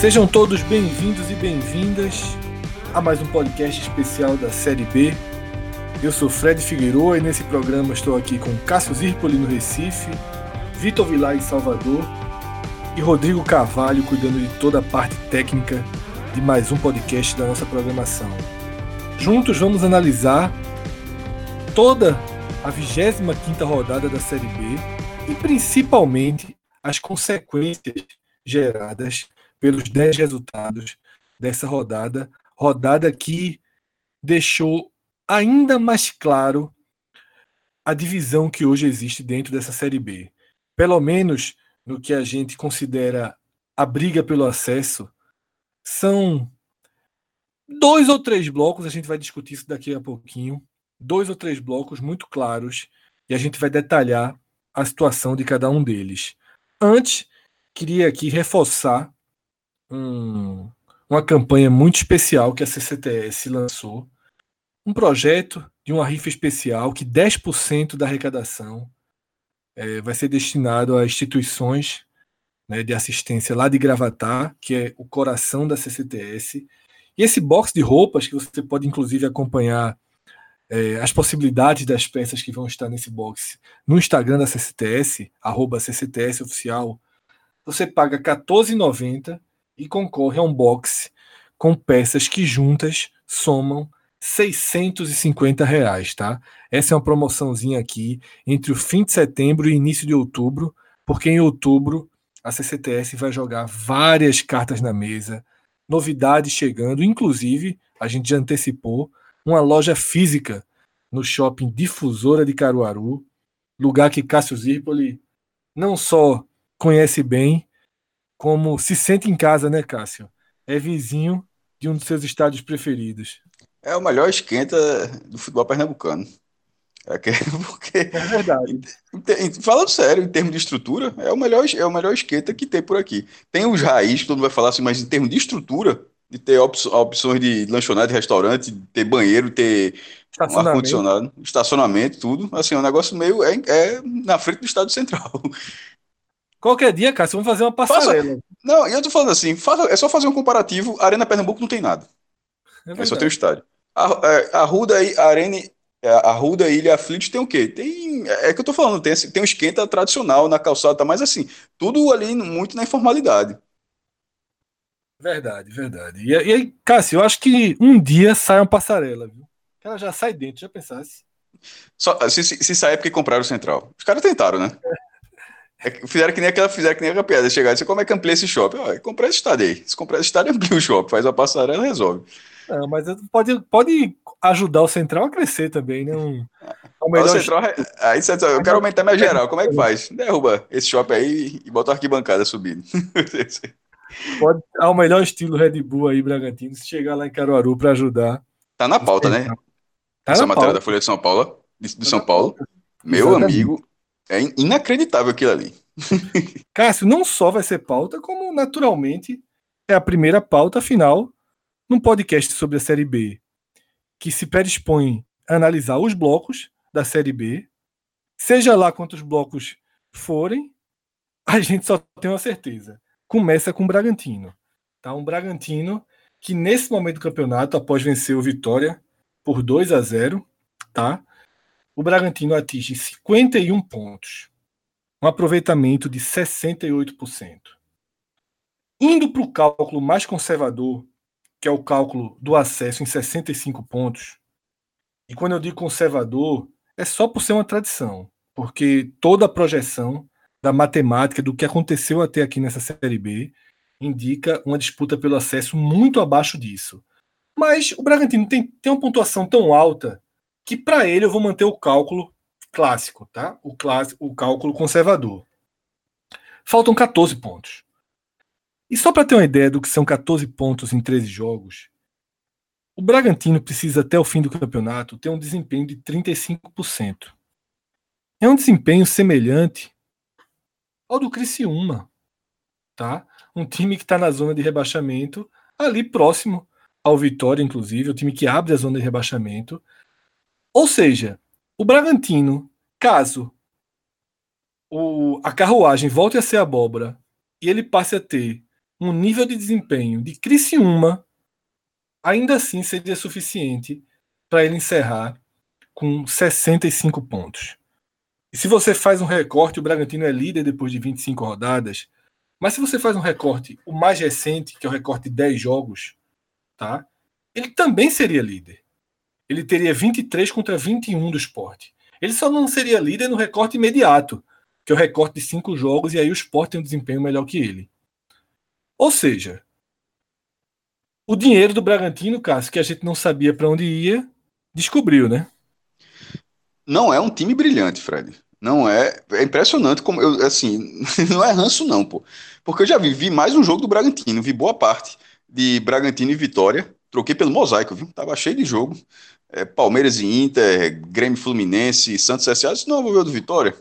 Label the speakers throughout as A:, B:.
A: Sejam todos bem-vindos e bem-vindas a mais um podcast especial da Série B. Eu sou Fred Figueiredo e nesse programa estou aqui com Cássio Zirpoli no Recife, Vitor Vilar em Salvador e Rodrigo Carvalho cuidando de toda a parte técnica de mais um podcast da nossa programação. Juntos vamos analisar toda a 25 quinta rodada da Série B e principalmente as consequências geradas pelos 10 resultados dessa rodada, rodada que deixou ainda mais claro a divisão que hoje existe dentro dessa Série B. Pelo menos no que a gente considera a briga pelo acesso, são dois ou três blocos, a gente vai discutir isso daqui a pouquinho, dois ou três blocos muito claros e a gente vai detalhar a situação de cada um deles. Antes, queria aqui reforçar um, uma campanha muito especial que a CCTS lançou. Um projeto de uma rifa especial que 10% da arrecadação é, vai ser destinado a instituições né, de assistência lá de Gravatar, que é o coração da CCTS. E esse box de roupas, que você pode inclusive acompanhar é, as possibilidades das peças que vão estar nesse box no Instagram da CCTS, arroba CCTS Oficial, você paga R$14,90 e concorre a um box com peças que juntas somam 650 reais, tá? Essa é uma promoçãozinha aqui entre o fim de setembro e início de outubro, porque em outubro a CCTS vai jogar várias cartas na mesa, novidades chegando, inclusive a gente já antecipou uma loja física no shopping Difusora de Caruaru, lugar que Cássio Zirpoli não só conhece bem, como se sente em casa, né, Cássio? É vizinho de um dos seus estádios preferidos.
B: É o melhor esquenta do futebol pernambucano. É que, porque, é verdade. Falando sério, em termos de estrutura, é o melhor, é o melhor esquenta que tem por aqui. Tem os raiz, que todo mundo vai falar assim, mas em termos de estrutura, de ter op opções de lanchonete, restaurante, de ter banheiro, ter um ar-condicionado, estacionamento, tudo. Assim, é um negócio meio. É, é na frente do Estado Central.
A: Qualquer dia, cara, vamos fazer uma passarela. Faça...
B: Não, e eu tô falando assim, faça... é só fazer um comparativo. A Arena Pernambuco não tem nada. É, é só tem o estádio. A, é, a, Ruda, a Arena, a Ruda Ilha Aflitos tem o quê? Tem, é que eu tô falando, tem, tem um esquenta tradicional na calçada, tá mais assim, tudo ali muito na informalidade.
A: Verdade, verdade. E, e aí, Cássio, eu acho que um dia sai uma passarela, viu? Ela já sai dentro, já pensasse.
B: Só, se, se, se sair é porque compraram o Central. Os caras tentaram, né? É. É, fizeram que nem aquela, fizeram que nem aquela piada. Chegar e dizer, como é que amplia esse shopping? Ó, comprar esse estádio aí. Se comprar esse estádio, amplia o shopping. Faz a passarela resolve.
A: Não, mas pode, pode ajudar o Central a crescer também, né? Um,
B: o melhor... o Central, aí, eu quero aumentar minha geral. Como é que faz? Derruba esse shopping aí e bota a arquibancada subindo.
A: pode ao melhor estilo Red Bull aí, Bragantino, se chegar lá em Caruaru para ajudar.
B: Tá na pauta, né? Tá Essa matéria pauta. da Folha de São Paulo, de, de São Paulo. Meu Exatamente. amigo, é inacreditável aquilo ali.
A: Cássio, não só vai ser pauta, como naturalmente é a primeira pauta final num podcast sobre a Série B, que se predispõe a analisar os blocos da Série B, seja lá quantos blocos forem, a gente só tem uma certeza. Começa com o Bragantino. Tá? Um Bragantino que nesse momento do campeonato, após vencer o Vitória por 2 a 0, tá? o Bragantino atinge 51 pontos, um aproveitamento de 68%. Indo para o cálculo mais conservador, que é o cálculo do acesso em 65 pontos, e quando eu digo conservador, é só por ser uma tradição, porque toda a projeção da matemática do que aconteceu até aqui nessa Série B indica uma disputa pelo acesso muito abaixo disso. Mas o Bragantino tem, tem uma pontuação tão alta que para ele eu vou manter o cálculo clássico, tá? O, clássico, o cálculo conservador. Faltam 14 pontos. E só para ter uma ideia do que são 14 pontos em 13 jogos, o Bragantino precisa até o fim do campeonato ter um desempenho de 35%. É um desempenho semelhante ao do Criciúma, tá? Um time que está na zona de rebaixamento ali próximo ao Vitória, inclusive, o time que abre a zona de rebaixamento. Ou seja, o Bragantino, caso o, a carruagem volte a ser abóbora e ele passe a ter um nível de desempenho de Criciúma, ainda assim seria suficiente para ele encerrar com 65 pontos. E se você faz um recorte, o Bragantino é líder depois de 25 rodadas, mas se você faz um recorte, o mais recente, que é o recorte de 10 jogos, tá? Ele também seria líder. Ele teria 23 contra 21 do esporte. Ele só não seria líder no recorte imediato, que é o recorte de 5 jogos, e aí o esporte tem um desempenho melhor que ele. Ou seja, o dinheiro do Bragantino, Cássio, que a gente não sabia para onde ia, descobriu, né?
B: Não é um time brilhante, Fred. Não é. É impressionante como eu, assim, não é ranço, não, pô. Porque eu já vi, vi mais um jogo do Bragantino, vi boa parte de Bragantino e Vitória. Troquei pelo mosaico, viu? Tava cheio de jogo. É, Palmeiras e Inter, Grêmio Fluminense, Santos S.A. Não, vou ver o do Vitória.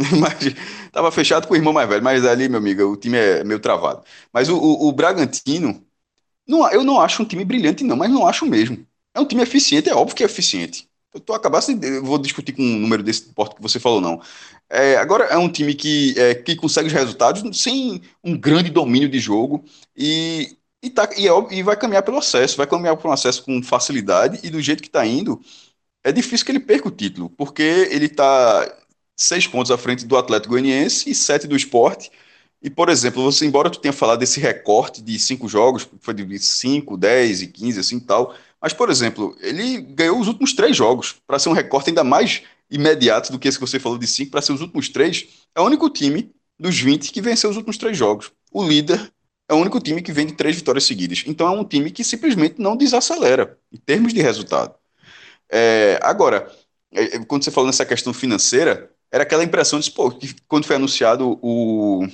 B: Mas tava fechado com o irmão mais velho. Mas ali, meu amigo, o time é meio travado. Mas o, o, o Bragantino, não, eu não acho um time brilhante, não, mas não acho mesmo. É um time eficiente, é óbvio que é eficiente. Eu tô acabasse, eu vou discutir com um número desse porte que você falou, não. É, agora é um time que, é, que consegue os resultados sem um grande domínio de jogo e, e, tá, e, é, e vai caminhar pelo acesso, vai caminhar pelo acesso com facilidade e do jeito que está indo, é difícil que ele perca o título, porque ele está seis pontos à frente do Atlético Goianiense e sete do esporte. E, por exemplo, você, embora tu tenha falado desse recorte de cinco jogos, foi de 5, 10 e 15, assim tal, mas, por exemplo, ele ganhou os últimos três jogos, para ser um recorte ainda mais imediato do que esse que você falou de cinco, para ser os últimos três, é o único time dos 20 que venceu os últimos três jogos. O líder é o único time que vem de três vitórias seguidas. Então é um time que simplesmente não desacelera em termos de resultado. É, agora, é, quando você falou nessa questão financeira, era aquela impressão de pô, que quando foi anunciado o,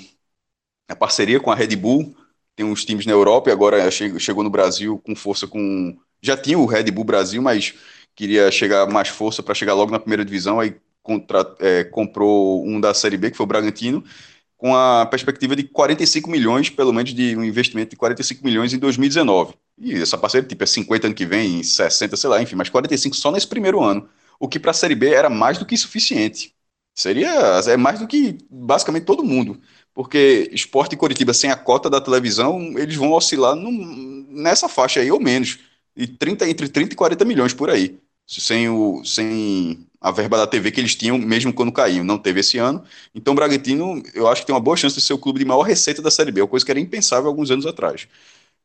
B: a parceria com a Red Bull, tem uns times na Europa e agora chegou no Brasil com força com já tinha o Red Bull Brasil, mas queria chegar mais força para chegar logo na primeira divisão, aí contra, é, comprou um da Série B, que foi o Bragantino, com a perspectiva de 45 milhões, pelo menos de um investimento de 45 milhões em 2019. E essa parceria tipo, é 50 ano que vem, 60, sei lá, enfim, mas 45 só nesse primeiro ano, o que para a Série B era mais do que suficiente. Seria é mais do que basicamente todo mundo, porque Esporte e Coritiba sem a cota da televisão, eles vão oscilar nessa faixa aí ou menos e 30, entre 30 e 40 milhões por aí. Sem, o, sem a verba da TV que eles tinham, mesmo quando caíam. Não teve esse ano. Então, o Bragantino, eu acho que tem uma boa chance de ser o clube de maior receita da Série B, uma coisa que era impensável alguns anos atrás.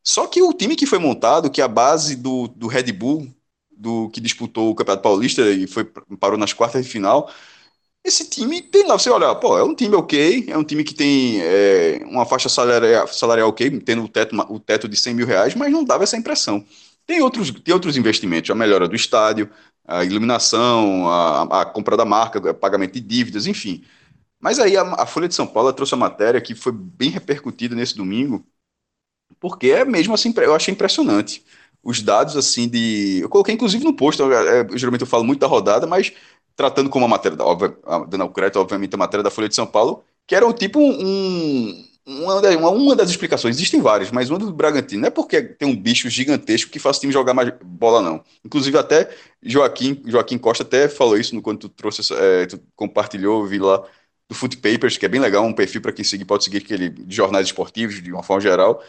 B: Só que o time que foi montado, que é a base do, do Red Bull, do que disputou o Campeonato Paulista e foi, parou nas quartas de final, esse time tem lá, você olha, pô, é um time ok, é um time que tem é, uma faixa salarial, salarial ok, tendo o teto, o teto de 100 mil reais, mas não dava essa impressão. Tem outros, tem outros investimentos, a melhora do estádio, a iluminação, a, a compra da marca, pagamento de dívidas, enfim. Mas aí a, a, Folha de São Paulo trouxe a matéria que foi bem repercutida nesse domingo, porque é mesmo assim, eu achei impressionante. Os dados assim de. Eu coloquei inclusive no post, eu, é, geralmente eu falo muito da rodada, mas tratando como a matéria, da, dando o crédito, obviamente, a matéria da Folha de São Paulo, que era um tipo um, uma, uma, uma, das explicações, existem várias, mas uma do Bragantino não é porque tem um bicho gigantesco que faz o time jogar mais bola, não. Inclusive, até Joaquim, Joaquim Costa até falou isso no, quando tu trouxe, é, tu compartilhou, vi lá do Foot Papers, que é bem legal, um perfil para quem seguir, pode seguir aquele de jornais esportivos, de uma forma geral.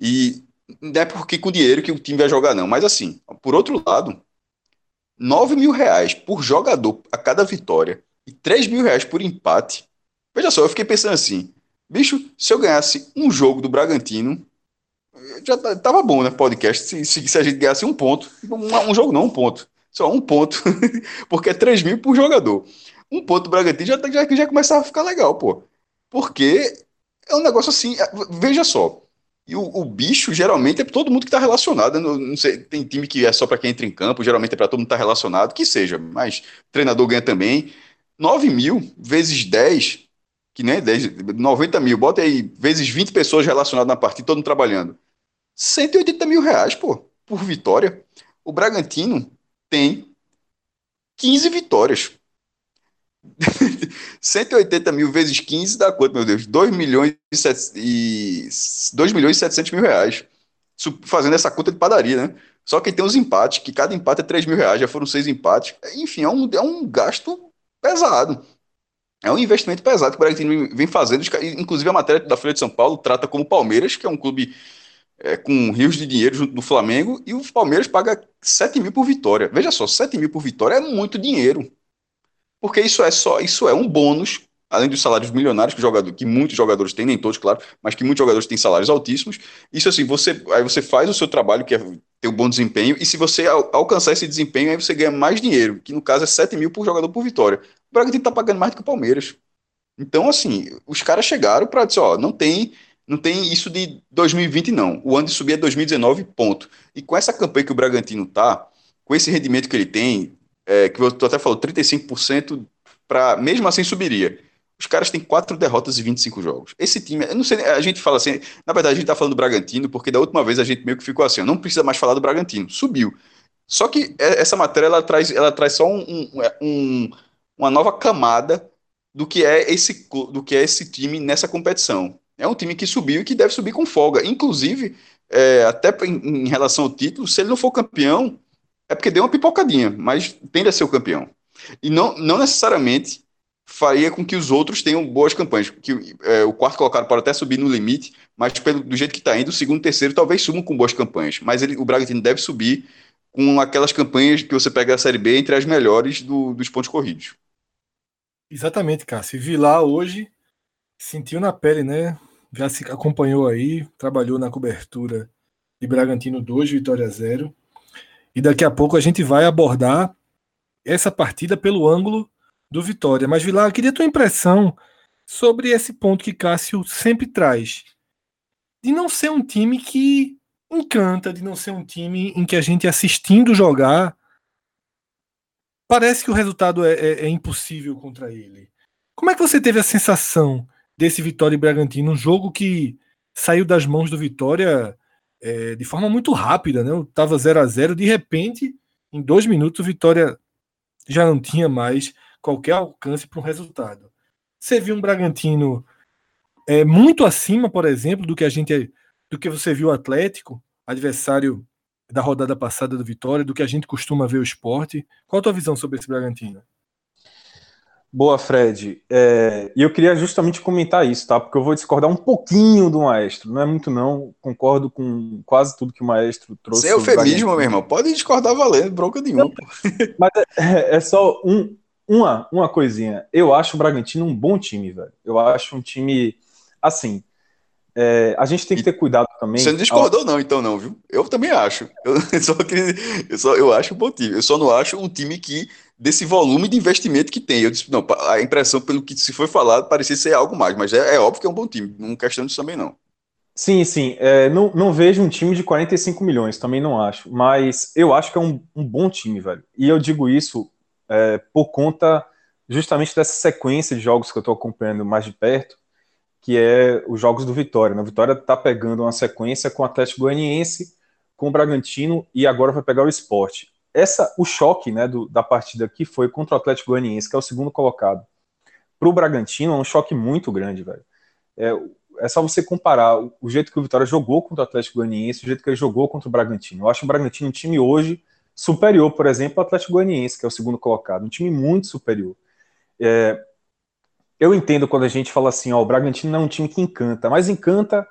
B: E não é porque com dinheiro que o time vai jogar, não. Mas assim, por outro lado, 9 mil reais por jogador a cada vitória e 3 mil reais por empate. Veja só, eu fiquei pensando assim Bicho, se eu ganhasse um jogo do Bragantino, já tava bom, né? Podcast. Se, se, se a gente ganhasse um ponto, um, um, jogo não, um ponto. Só um ponto. Porque é 3 mil por jogador. Um ponto do Bragantino já, já, já começava a ficar legal, pô. Porque é um negócio assim. Veja só. E o, o bicho geralmente é para todo mundo que está relacionado. Não, não, sei, tem time que é só para quem entra em campo, geralmente é para todo mundo que está relacionado, que seja, mas treinador ganha também. 9 mil vezes 10 que nem 10, 90 mil, bota aí, vezes 20 pessoas relacionadas na partida, todo mundo trabalhando. 180 mil reais, pô, por vitória. O Bragantino tem 15 vitórias. 180 mil vezes 15 dá quanto, meu Deus? 2 milhões e, 7, e 2 milhões e 700 mil reais. fazendo essa conta de padaria, né? Só que tem os empates, que cada empate é 3 mil reais, já foram seis empates. Enfim, é um, é um gasto pesado. É um investimento pesado que o Bragantino vem fazendo. Inclusive, a matéria da Folha de São Paulo trata como Palmeiras, que é um clube é, com rios de dinheiro junto do Flamengo, e o Palmeiras paga 7 mil por vitória. Veja só, 7 mil por vitória é muito dinheiro. Porque isso é só, isso é um bônus, além dos salários milionários que, jogador, que muitos jogadores têm, nem todos, claro, mas que muitos jogadores têm salários altíssimos. Isso assim, você aí você faz o seu trabalho, que é ter um bom desempenho, e se você al alcançar esse desempenho, aí você ganha mais dinheiro, que no caso é 7 mil por jogador por vitória. O Bragantino tá pagando mais do que o Palmeiras. Então, assim, os caras chegaram para dizer, ó, não tem não tem isso de 2020, não. O ano de subir é 2019, ponto. E com essa campanha que o Bragantino tá, com esse rendimento que ele tem, é, que tu até falou, 35%, para mesmo assim subiria. Os caras têm quatro derrotas e 25 jogos. Esse time, eu não sei, a gente fala assim, na verdade a gente tá falando do Bragantino, porque da última vez a gente meio que ficou assim, não precisa mais falar do Bragantino, subiu. Só que é, essa matéria ela traz, ela traz só um, um, uma nova camada do que é esse do que é esse time nessa competição. É um time que subiu e que deve subir com folga. Inclusive, é, até em, em, relação ao título, se ele não for campeão, é porque deu uma pipocadinha, mas tende a ser o campeão. E não, não necessariamente faria com que os outros tenham boas campanhas. Que é, o quarto colocado pode até subir no limite, mas pelo, do jeito que está indo, o segundo e terceiro talvez subam com boas campanhas. Mas ele, o Bragantino deve subir com aquelas campanhas que você pega a Série B entre as melhores do, dos pontos corridos.
A: Exatamente, Cássio. Vi lá hoje, sentiu na pele, né? já se acompanhou aí, trabalhou na cobertura de Bragantino 2, Vitória 0. E daqui a pouco a gente vai abordar essa partida pelo ângulo do Vitória. Mas, Vilar, eu queria a tua impressão sobre esse ponto que Cássio sempre traz. De não ser um time que encanta, de não ser um time em que a gente assistindo jogar parece que o resultado é, é, é impossível contra ele. Como é que você teve a sensação desse Vitória e Bragantino, um jogo que saiu das mãos do Vitória é, de forma muito rápida, né? Tava 0 a 0 de repente, em dois minutos, Vitória já não tinha mais qualquer alcance para um resultado. Você viu um Bragantino é, muito acima, por exemplo, do que a gente do que você viu o Atlético, adversário da rodada passada do Vitória, do que a gente costuma ver o esporte. Qual a tua visão sobre esse Bragantino?
C: Boa, Fred. É, e eu queria justamente comentar isso, tá? Porque eu vou discordar um pouquinho do maestro. Não é muito, não. Concordo com quase tudo que o maestro trouxe. Sem
B: eufemismo, meu irmão. Pode discordar valendo, bronca nenhuma.
C: Mas é, é só um, uma, uma coisinha. Eu acho o Bragantino um bom time, velho. Eu acho um time. Assim, é, a gente tem que ter cuidado também.
B: Você não discordou, ao... não, então, não, viu? Eu também acho. Eu só, queria, eu só eu acho um bom time. Eu só não acho um time que, desse volume de investimento que tem. Eu disse, não, a impressão, pelo que se foi falado, parecia ser algo mais, mas é, é óbvio que é um bom time. Não questão disso também, não.
C: Sim, sim. É, não, não vejo um time de 45 milhões, também não acho. Mas eu acho que é um, um bom time, velho. E eu digo isso é, por conta justamente dessa sequência de jogos que eu estou acompanhando mais de perto que é os jogos do Vitória. Né? O Vitória está pegando uma sequência com o Atlético Goianiense, com o Bragantino e agora vai pegar o esporte. Essa, o choque né, do, da partida aqui foi contra o Atlético Goianiense, que é o segundo colocado. Para o Bragantino é um choque muito grande, velho. É, é só você comparar o, o, jeito que o Vitória jogou contra o Atlético Goianiense, o jeito que ele jogou contra o Bragantino. Eu acho o Bragantino um time hoje superior, por exemplo, ao Atlético Goianiense, que é o segundo colocado. Um time muito superior. É, eu entendo quando a gente fala assim, ó, o Bragantino não é um time que encanta, mas encanta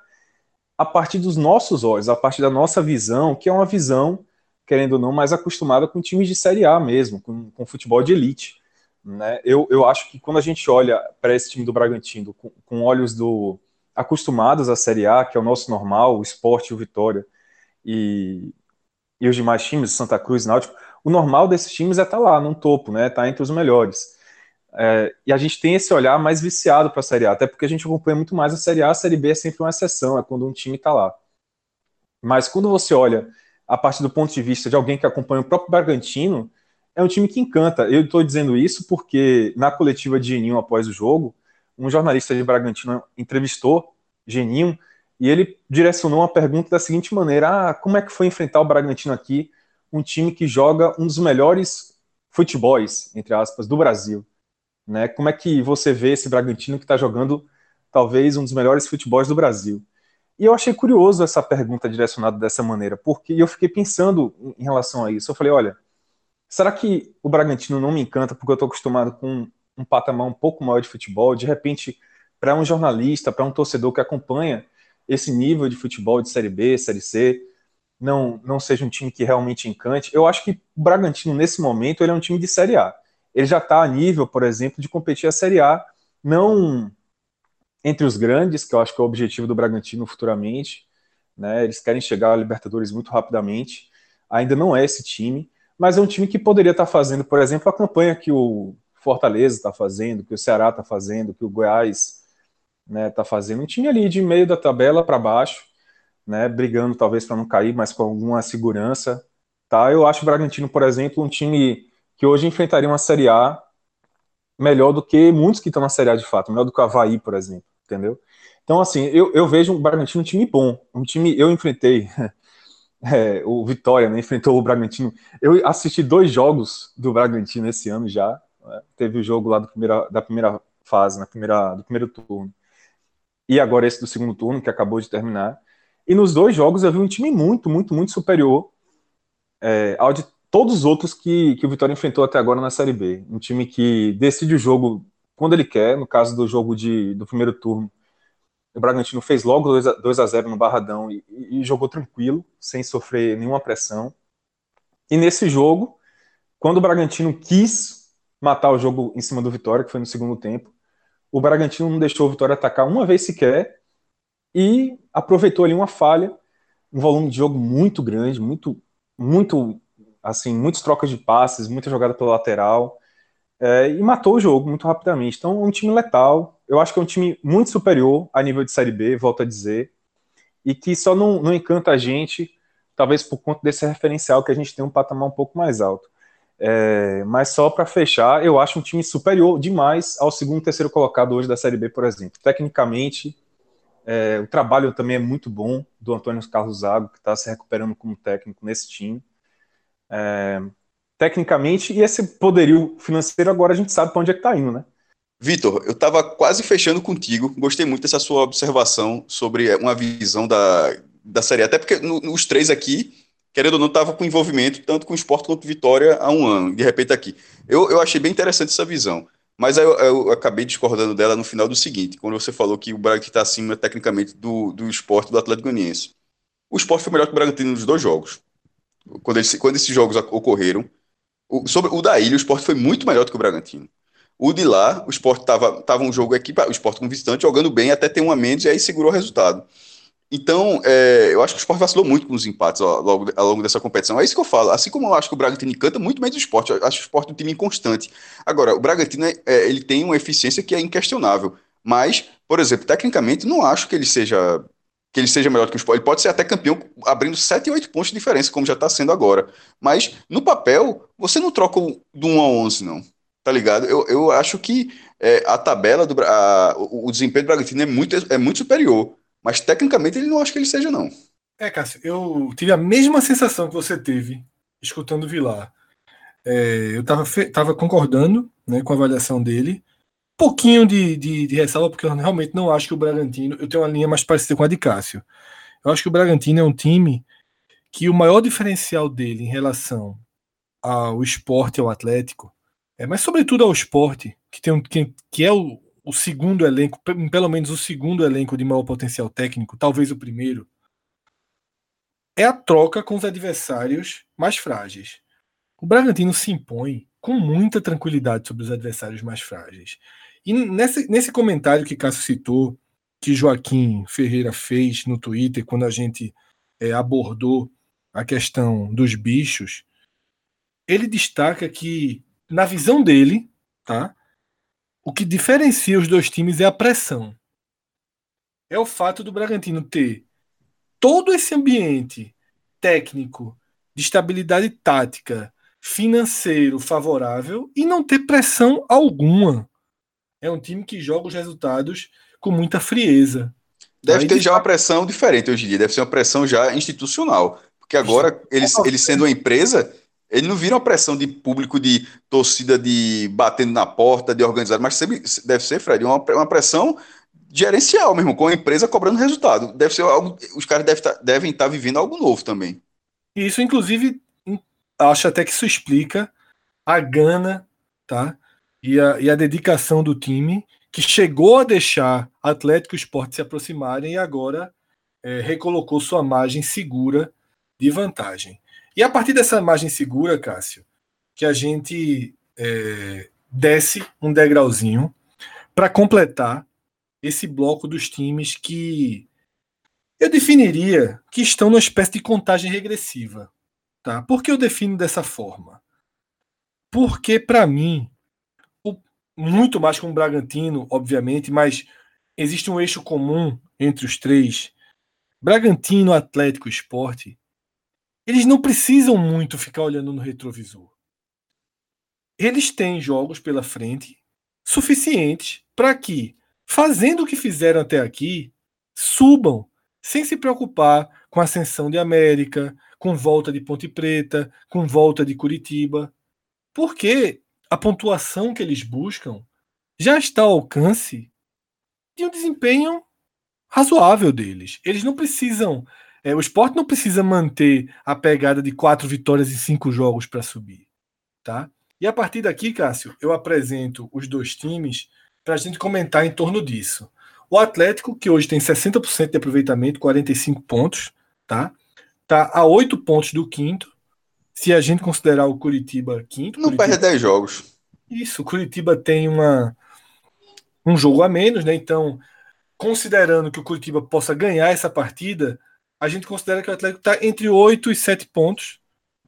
C: a partir dos nossos olhos, a partir da nossa visão, que é uma visão, querendo ou não, mais acostumada com times de Série A mesmo, com, com futebol de elite. Né? Eu, eu acho que quando a gente olha para esse time do Bragantino com, com olhos do acostumados à Série A, que é o nosso normal, o esporte, o Vitória e, e os demais times, Santa Cruz, Náutico, o normal desses times é estar tá lá no topo, né? Tá entre os melhores. É, e a gente tem esse olhar mais viciado para a Série A, até porque a gente acompanha muito mais a Série A, a Série B é sempre uma exceção, é quando um time está lá. Mas quando você olha a partir do ponto de vista de alguém que acompanha o próprio Bragantino, é um time que encanta. Eu estou dizendo isso porque na coletiva de Geninho após o jogo, um jornalista de Bragantino entrevistou Geninho e ele direcionou uma pergunta da seguinte maneira: ah, como é que foi enfrentar o Bragantino aqui, um time que joga um dos melhores futebols, entre aspas, do Brasil? Né? Como é que você vê esse Bragantino que está jogando talvez um dos melhores futebols do Brasil? E eu achei curioso essa pergunta direcionada dessa maneira, porque eu fiquei pensando em relação a isso. Eu falei, olha, será que o Bragantino não me encanta porque eu estou acostumado com um patamar um pouco maior de futebol? De repente, para um jornalista, para um torcedor que acompanha esse nível de futebol de Série B, Série C, não, não seja um time que realmente encante. Eu acho que o Bragantino, nesse momento, ele é um time de Série A. Ele já está a nível, por exemplo, de competir a Série A, não entre os grandes, que eu acho que é o objetivo do Bragantino futuramente. Né? Eles querem chegar à Libertadores muito rapidamente. Ainda não é esse time, mas é um time que poderia estar fazendo, por exemplo, a campanha que o Fortaleza está fazendo, que o Ceará está fazendo, que o Goiás está né, tá fazendo. Um time ali de meio da tabela para baixo, né, brigando talvez para não cair, mas com alguma segurança. Tá? Eu acho o Bragantino, por exemplo, um time que hoje enfrentaria uma Série A melhor do que muitos que estão na Série A de fato, melhor do que o Havaí, por exemplo, entendeu? Então, assim, eu, eu vejo o Bragantino um time bom, um time, eu enfrentei é, o Vitória, né, enfrentou o Bragantino, eu assisti dois jogos do Bragantino esse ano já, né, teve o jogo lá do primeira, da primeira fase, na primeira, do primeiro turno, e agora esse do segundo turno, que acabou de terminar, e nos dois jogos eu vi um time muito, muito, muito superior é, ao de todos os outros que, que o Vitória enfrentou até agora na Série B. Um time que decide o jogo quando ele quer, no caso do jogo de, do primeiro turno. O Bragantino fez logo 2 a, 2 a 0 no Barradão e, e, jogou tranquilo, sem sofrer nenhuma pressão. E nesse jogo, quando o Bragantino quis matar o jogo em cima do Vitória, que foi no segundo tempo, o Bragantino não deixou o Vitória atacar uma vez sequer e aproveitou ali uma falha, um volume de jogo muito grande, muito, muito assim, muitas trocas de passes, muita jogada pela lateral, é, e matou o jogo muito rapidamente. Então, é um time letal. Eu acho que é um time muito superior a nível de Série B, volto a dizer, e que só não, não encanta a gente, talvez por conta desse referencial que a gente tem um patamar um pouco mais alto. É, mas só para fechar, eu acho um time superior demais ao segundo e terceiro colocado hoje da Série B, por exemplo. Tecnicamente, é, o trabalho também é muito bom do Antônio Carlos Zago, que está se recuperando como técnico nesse time é, tecnicamente, e esse poderio financeiro agora a gente sabe para onde é que está indo, né?
B: Vitor, eu estava quase fechando contigo. Gostei muito dessa sua observação sobre uma visão da, da série, até porque no, os três aqui, querendo ou não, estavam com envolvimento tanto com o esporte quanto Vitória há um ano, de repente aqui. Eu, eu achei bem interessante essa visão. Mas eu, eu, acabei discordando dela no final do seguinte, quando você falou que o Bragantino está acima tecnicamente do, do esporte do Atlético Goianiense. O esporte foi melhor que o Bragantino nos dois jogos quando, eles, quando esses jogos ocorreram, o, sobre o da ilha, o esporte foi muito melhor do que o Bragantino. O de lá, o esporte estava tava um jogo aqui, o esporte com visitante, jogando bem, até ter um a menos, e aí segurou o resultado. Então, é, eu acho que o esporte vacilou muito com os empates ao, ao, ao, longo dessa competição. É isso que eu falo. Assim como eu acho que o Bragantino encanta muito menos o esporte, eu acho o esporte um time inconstante. Agora, o Bragantino é, é, ele tem uma eficiência que é inquestionável. Mas, por exemplo, tecnicamente, não acho que ele seja que ele seja melhor que o Sport. Ele pode ser até campeão abrindo 7 e 8 pontos de diferença, como já está sendo agora. Mas, no papel, você não troca do 1 a 11, não. Tá ligado? Eu, eu acho que é, a tabela, do a, o, desempenho do Bragantino é muito, é muito superior. Mas, tecnicamente, ele não acho que ele seja, não.
A: É, Cássio, eu tive a mesma sensação que você teve escutando o Vilar. É, eu estava tava concordando né, com a avaliação dele pouquinho de, de, de, ressalva, porque eu realmente não acho que o Bragantino. Eu tenho uma linha mais parecida com a de Cássio. Eu acho que o Bragantino é um time que o maior diferencial dele em relação ao esporte, ao Atlético, é, mas sobretudo ao esporte, que, tem um, que, que é o, o segundo elenco, pelo menos o segundo elenco de maior potencial técnico, talvez o primeiro, é a troca com os adversários mais frágeis. O Bragantino se impõe com muita tranquilidade sobre os adversários mais frágeis. E nesse, comentário que Cássio citou, que Joaquim Ferreira fez no Twitter, quando a gente é, abordou a questão dos bichos, ele destaca que, na visão dele, tá, o que diferencia os dois times é a pressão. É o fato do Bragantino ter todo esse ambiente técnico, de estabilidade tática, financeiro favorável e não ter pressão alguma é um time que joga os resultados com muita frieza.
B: Deve Aí ter já uma pressão diferente hoje em dia, deve ser uma pressão já institucional. Porque agora, eles, eles sendo uma empresa, ele não vira uma pressão de público, de torcida, de batendo na porta, de organizado, mas deve ser, Fred, uma, uma pressão gerencial mesmo, com a empresa cobrando resultado. Deve ser algo, os caras devem tá, devem estar tá vivendo algo novo também.
A: Isso, inclusive, acho até que isso explica a gana, tá? E a, e a dedicação do time, que chegou a deixar Atlético e Esporte se aproximarem e agora é, recolocou sua margem segura de vantagem. E a partir dessa margem segura, Cássio, que a gente é, desce um degrauzinho para completar esse bloco dos times que eu definiria que estão numa espécie de contagem regressiva. Tá? Por que eu defino dessa forma? Porque, para mim, muito mais com o Bragantino, obviamente, mas existe um eixo comum entre os três. Bragantino, Atlético e Esporte, eles não precisam muito ficar olhando no retrovisor. Eles têm jogos pela frente suficientes para que, fazendo o que fizeram até aqui, subam sem se preocupar com ascensão de América, com volta de Ponte Preta, com volta de Curitiba, porque a pontuação que eles buscam já está ao alcance de um desempenho razoável deles. Eles não precisam. É, o esporte não precisa manter a pegada de quatro vitórias em cinco jogos para subir. Tá? E a partir daqui, Cássio, eu apresento os dois times para a gente comentar em torno disso. O Atlético, que hoje tem 60% de aproveitamento, 45 pontos, tá? Tá a 8 pontos do quinto. Se a gente considerar o Curitiba quinto.
B: Não
A: Curitiba...
B: perde 10 jogos.
A: Isso, o Curitiba tem uma, um jogo a menos, né? Então, considerando que o Curitiba possa ganhar essa partida, a gente considera que o Atlético está entre 8 e 7 pontos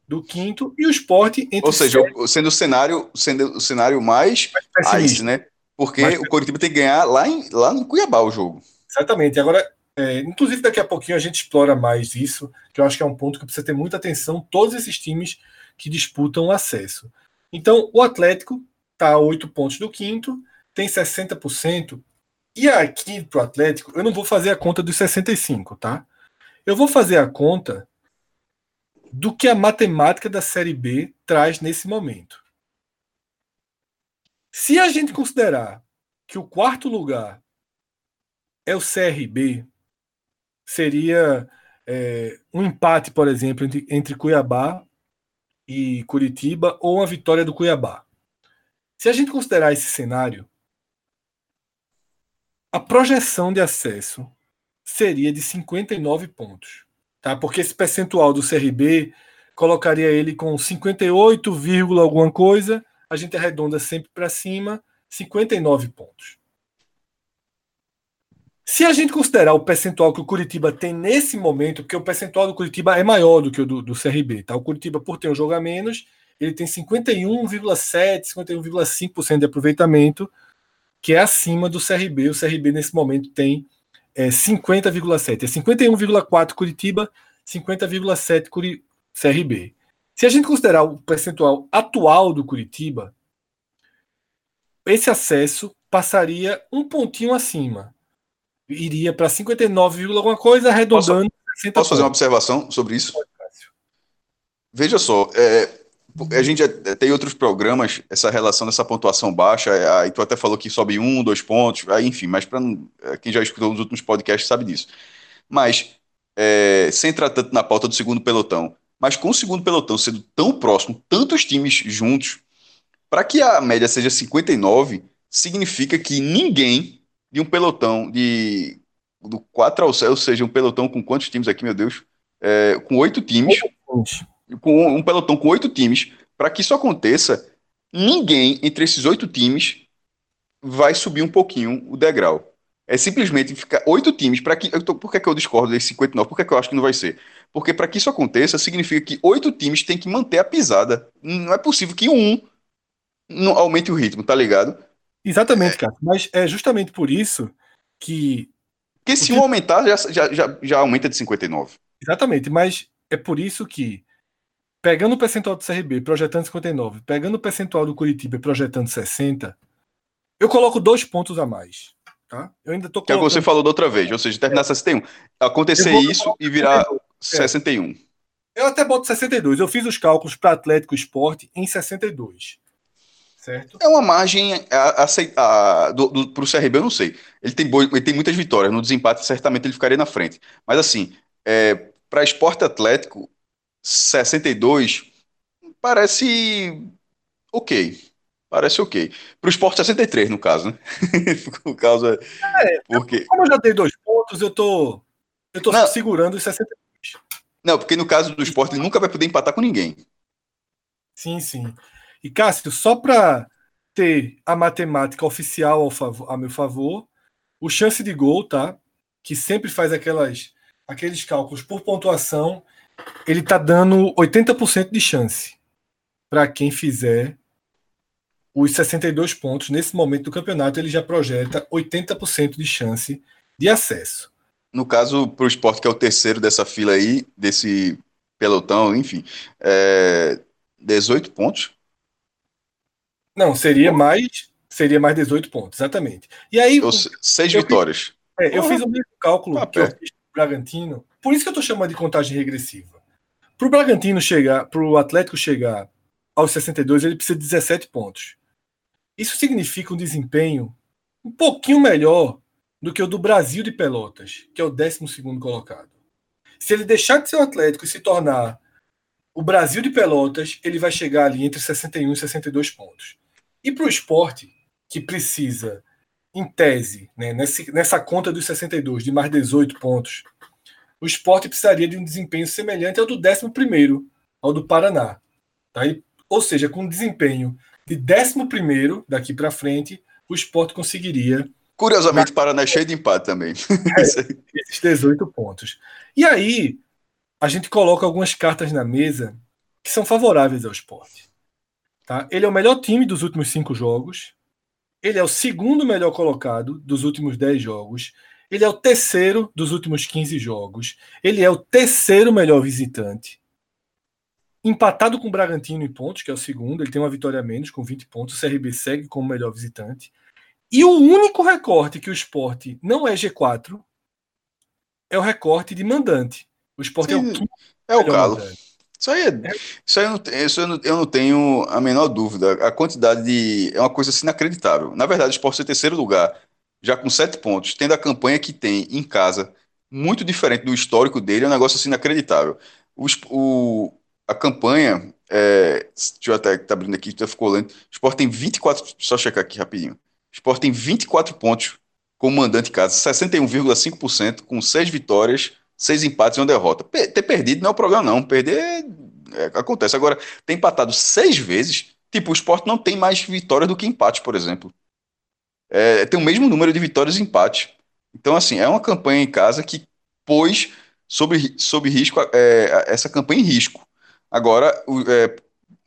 A: do quinto e o esporte entre
B: Ou seja, 7... sendo o cenário, sendo o cenário mais, mais ice, né? Porque Mas, o Coritiba tem que ganhar lá em, lá no Cuiabá o jogo.
A: Exatamente. Agora, é, inclusive daqui a pouquinho a gente explora mais isso, que eu acho que é um ponto que precisa ter muita atenção, todos esses times que disputam o acesso. Então, o Atlético está a 8 pontos do quinto, tem 60%. E aqui para o Atlético, eu não vou fazer a conta dos 65, tá? Eu vou fazer a conta do que a matemática da Série B traz nesse momento. Se a gente considerar que o quarto lugar é o CRB, seria é, um empate, por exemplo, entre, entre Cuiabá e Curitiba ou uma vitória do Cuiabá. Se a gente considerar esse cenário, a projeção de acesso seria de 59 pontos, tá? Porque esse percentual do CRB colocaria ele com 58, alguma coisa a gente arredonda sempre para cima, 59 pontos. Se a gente considerar o percentual que o Curitiba tem nesse momento, porque o percentual do Curitiba é maior do que o do, do CRB, tá? O Curitiba, por ter um jogo a menos, ele tem 51,7%, 51,5% de aproveitamento, que é acima do CRB. O CRB, nesse momento, tem é, 50,7%. É 51,4% Curitiba, 50,7% CRB. Se a gente considerar o percentual atual do Curitiba, esse acesso passaria um pontinho acima. Iria para 59, alguma coisa, arredondando.
B: Posso, posso fazer uma observação sobre isso? Veja só, é, a gente tem outros programas, essa relação dessa pontuação baixa, é, aí tu até falou que sobe um, dois pontos, aí, enfim, mas para é, quem já escutou nos últimos podcasts sabe disso. Mas, é, sem entrar tanto na pauta do segundo pelotão, mas com o segundo pelotão sendo tão próximo, tantos times juntos, para que a média seja 59, significa que ninguém de um pelotão de do 4 ao 6, ou seja, um pelotão com quantos times aqui, meu Deus? É, com oito times. Com um pelotão com oito times. Para que isso aconteça, ninguém entre esses oito times vai subir um pouquinho o degrau. É simplesmente ficar oito times. para que eu tô, Por que, é que eu discordo desse 59? Por que, é que eu acho que não vai ser? Porque para que isso aconteça, significa que oito times têm que manter a pisada. Não é possível que um não aumente o ritmo, tá ligado?
A: Exatamente, é... cara. Mas é justamente por isso que.
B: Porque se um aumentar, já, já, já, já aumenta de 59.
A: Exatamente, mas é por isso que, pegando o percentual do CRB, projetando 59, pegando o percentual do Curitiba e projetando 60, eu coloco dois pontos a mais. Tá? Eu ainda tô
B: colocando... Que é o que você falou da outra vez, ou seja, terminar é. 61. Acontecer isso e virar 61.
A: Eu até boto 62. Eu fiz os cálculos para Atlético Esporte em 62.
B: Certo? É uma margem a, a, a, do, do, pro CRB, eu não sei. Ele tem, boi, ele tem muitas vitórias. No desempate, certamente ele ficaria na frente. Mas assim, é, para esporte atlético, 62 parece ok. Parece ok. Para o esporte 63, no caso, né? Por causa.
A: É, porque... Como eu já dei dois pontos, eu tô, eu tô não, segurando os 63.
B: Não, porque no caso do esporte ele nunca vai poder empatar com ninguém.
A: Sim, sim. E Cássio, só para ter a matemática oficial ao favor, a meu favor, o chance de gol, tá? Que sempre faz aquelas, aqueles cálculos por pontuação, ele tá dando 80% de chance para quem fizer os 62 pontos nesse momento do campeonato, ele já projeta 80% de chance de acesso.
B: No caso, para o esporte, que é o terceiro dessa fila aí, desse pelotão, enfim, é 18 pontos.
A: Não, seria mais seria mais 18 pontos, exatamente. E aí. Ou
B: seis vitórias.
A: Fiz, é, eu fiz o mesmo cálculo ah, que eu fiz pro Bragantino. Por isso que eu estou chamando de contagem regressiva. Para o Bragantino chegar, para o Atlético chegar aos 62, ele precisa de 17 pontos. Isso significa um desempenho um pouquinho melhor do que o do Brasil de Pelotas, que é o 12 colocado. Se ele deixar de ser o Atlético e se tornar o Brasil de Pelotas, ele vai chegar ali entre 61 e 62 pontos. E para o esporte, que precisa, em tese, né, nessa, nessa conta dos 62, de mais 18 pontos, o esporte precisaria de um desempenho semelhante ao do 11, ao do Paraná. Tá? E, ou seja, com um desempenho de 11 daqui para frente, o esporte conseguiria.
B: Curiosamente, o Paraná é cheio de empate também.
A: É, esses 18 pontos. E aí, a gente coloca algumas cartas na mesa que são favoráveis ao esporte. Tá? Ele é o melhor time dos últimos cinco jogos. Ele é o segundo melhor colocado dos últimos 10 jogos. Ele é o terceiro dos últimos 15 jogos. Ele é o terceiro melhor visitante empatado com o Bragantino em pontos, que é o segundo, ele tem uma vitória a menos, com 20 pontos. O CRB segue como melhor visitante. E o único recorte que o esporte não é G4 é o recorte de mandante. O esporte Sim, é o.
B: É o calo. Isso aí, é, é. Isso aí eu, não, isso eu, não, eu não tenho a menor dúvida. A quantidade de. É uma coisa assim inacreditável. Na verdade, o esporte é terceiro lugar, já com sete pontos, tendo a campanha que tem em casa, muito diferente do histórico dele, é um negócio assim inacreditável. O, o, a campanha, é, deixa eu até tá abrindo aqui, já ficou lento. O Sport tem 24, só checar aqui rapidinho. O Sport tem 24 pontos como mandante em casa, 61,5%, com 6 vitórias, 6 empates e uma derrota. ter perdido não é o problema, não. Perder é, acontece. Agora, tem empatado 6 vezes. Tipo, o Sport não tem mais vitórias do que empates, por exemplo. É, tem o mesmo número de vitórias e empates. Então, assim, é uma campanha em casa que pôs sob, sob risco é, essa campanha em risco. Agora, é,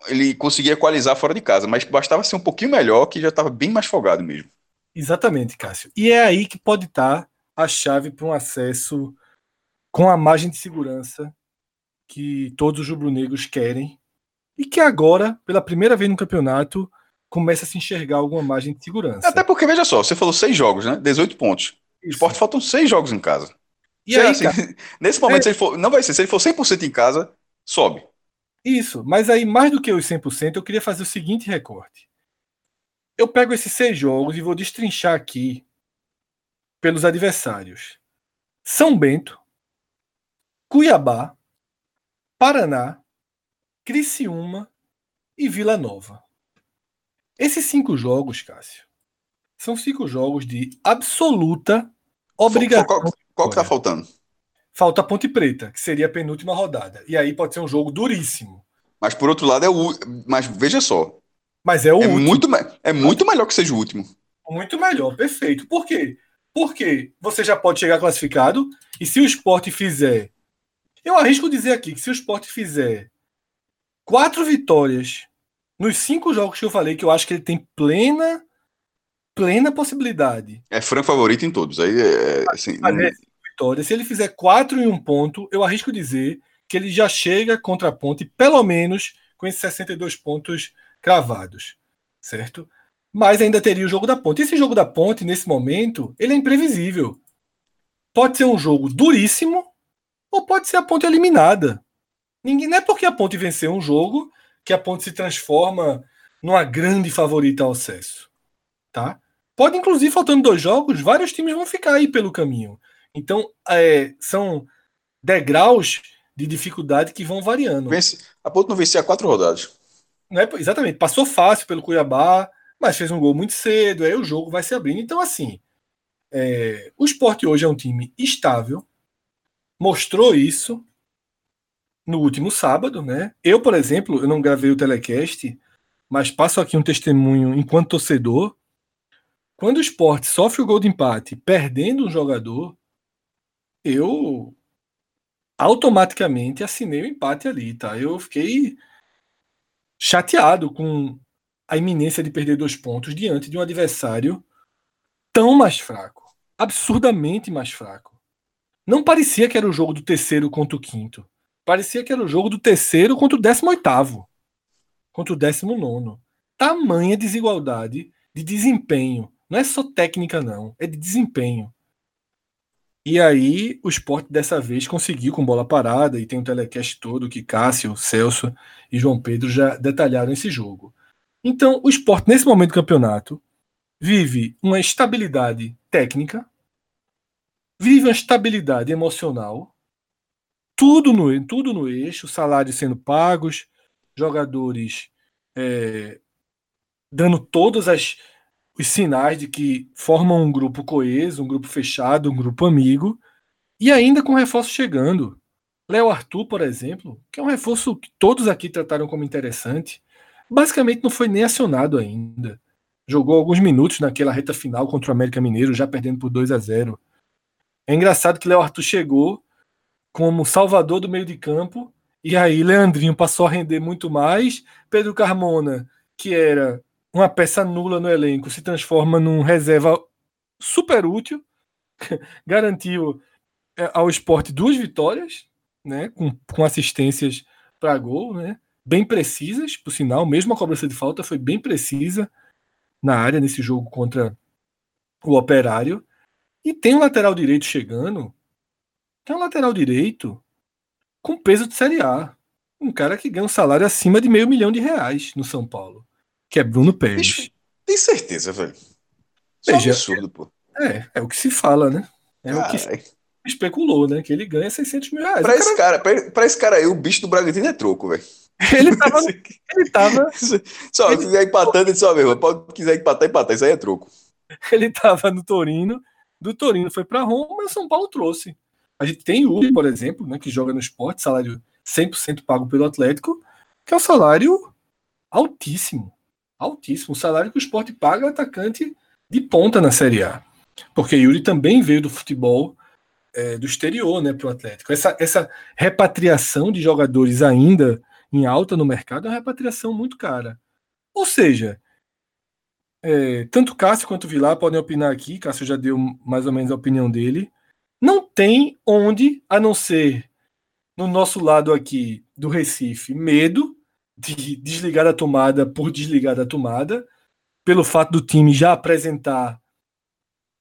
B: ele conseguia equalizar fora de casa, mas bastava ser um pouquinho melhor, que já estava bem mais folgado mesmo.
A: Exatamente, Cássio. E é aí que pode estar a chave para um acesso com a margem de segurança que todos os rubro-negros querem e que agora, pela primeira vez no campeonato, começa a se enxergar alguma margem de segurança.
B: Até porque, veja só, você falou seis jogos, né? 18 pontos. O esporte faltam seis jogos em casa.
A: E aí, assim,
B: nesse momento, é... se ele for, não vai ser, se ele for 100% em casa, sobe.
A: Isso, mas aí mais do que os 100%, eu queria fazer o seguinte recorte. Eu pego esses seis jogos e vou destrinchar aqui pelos adversários. São Bento, Cuiabá, Paraná, Criciúma e Vila Nova. Esses cinco jogos, Cássio, são cinco jogos de absoluta obrigação.
B: Qual, qual, qual que tá faltando?
A: Falta Ponte Preta, que seria a penúltima rodada. E aí pode ser um jogo duríssimo.
B: Mas por outro lado é o. Mas veja só.
A: Mas é o
B: é
A: último.
B: Muito, é muito melhor que seja o último.
A: Muito melhor, perfeito. Por quê? Porque você já pode chegar classificado e se o esporte fizer. Eu arrisco dizer aqui que se o esporte fizer quatro vitórias nos cinco jogos que eu falei, que eu acho que ele tem plena plena possibilidade.
B: É franco favorito em todos. Aí é, assim, não
A: vitória. Se ele fizer quatro em um ponto, eu arrisco dizer que ele já chega contra a ponte, pelo menos com esses 62 pontos cravados, certo? Mas ainda teria o jogo da ponte. Esse jogo da ponte, nesse momento, ele é imprevisível. Pode ser um jogo duríssimo ou pode ser a ponte eliminada. Ninguém, não é porque a ponte venceu um jogo que a ponte se transforma numa grande favorita ao acesso. Tá? Pode, inclusive, faltando dois jogos, vários times vão ficar aí pelo caminho. Então, é, são degraus de dificuldade que vão variando.
B: Vence, a ponto não vencer a quatro rodadas.
A: Não é, exatamente. Passou fácil pelo Cuiabá, mas fez um gol muito cedo, aí o jogo vai se abrindo. Então, assim, é, o esporte hoje é um time estável, mostrou isso no último sábado, né? Eu, por exemplo, eu não gravei o telecast, mas passo aqui um testemunho enquanto torcedor. Quando o esporte sofre o gol de empate perdendo um jogador, eu automaticamente assinei o empate ali, tá? Eu fiquei chateado com a iminência de perder dois pontos diante de um adversário tão mais fraco, absurdamente mais fraco. Não parecia que era o jogo do terceiro contra o quinto. Parecia que era o jogo do terceiro contra o décimo oitavo, contra o décimo nono. Tamanha desigualdade de desempenho. Não é só técnica, não. É de desempenho. E aí, o esporte dessa vez conseguiu com bola parada, e tem um telecast todo que Cássio, Celso e João Pedro já detalharam esse jogo. Então, o esporte, nesse momento do campeonato, vive uma estabilidade técnica, vive uma estabilidade emocional, tudo no, tudo no eixo, salários sendo pagos, jogadores é, dando todas as os sinais de que formam um grupo coeso, um grupo fechado, um grupo amigo, e ainda com reforço chegando. Léo Arthur, por exemplo, que é um reforço que todos aqui trataram como interessante, basicamente não foi nem acionado ainda. Jogou alguns minutos naquela reta final contra o América Mineiro, já perdendo por 2 a 0. É engraçado que Léo Arthur chegou como salvador do meio de campo, e aí Leandrinho passou a render muito mais. Pedro Carmona, que era uma peça nula no elenco se transforma num reserva super útil, garantiu é, ao esporte duas vitórias, né, com, com assistências para gol, né, bem precisas, por sinal, mesmo a cobrança de falta foi bem precisa na área nesse jogo contra o Operário. E tem um lateral direito chegando, tem um lateral direito com peso de Série A. Um cara que ganha um salário acima de meio milhão de reais no São Paulo que é Bruno Pérez.
B: Tem certeza, velho. É absurdo, pô.
A: É, é o que se fala, né? É o que se especulou, né? Que ele ganha 600 mil reais.
B: Pra, esse cara, pra, pra, esse cara aí, o bicho do Bragantino é troco, velho.
A: Ele tava. ele tava.
B: Só, ele... se quiser empatando, ele só mesmo. Pode quiser empatar, empatar. Isso aí é troco.
A: Ele tava no Torino. Do Torino foi pra Roma, mas São Paulo trouxe. A gente tem o por exemplo, né, que joga no esporte, salário 100% pago pelo Atlético, que é um salário altíssimo altíssimo. O salário que o esporte paga atacante de ponta na Série A. Porque Yuri também veio do futebol é, do exterior né, para o Atlético. Essa, essa repatriação de jogadores ainda em alta no mercado é uma repatriação muito cara. Ou seja, é, tanto Cássio quanto Vilar podem opinar aqui, Cássio já deu mais ou menos a opinião dele. Não tem onde, a não ser no nosso lado aqui do Recife, medo de desligar a tomada por desligar a tomada, pelo fato do time já apresentar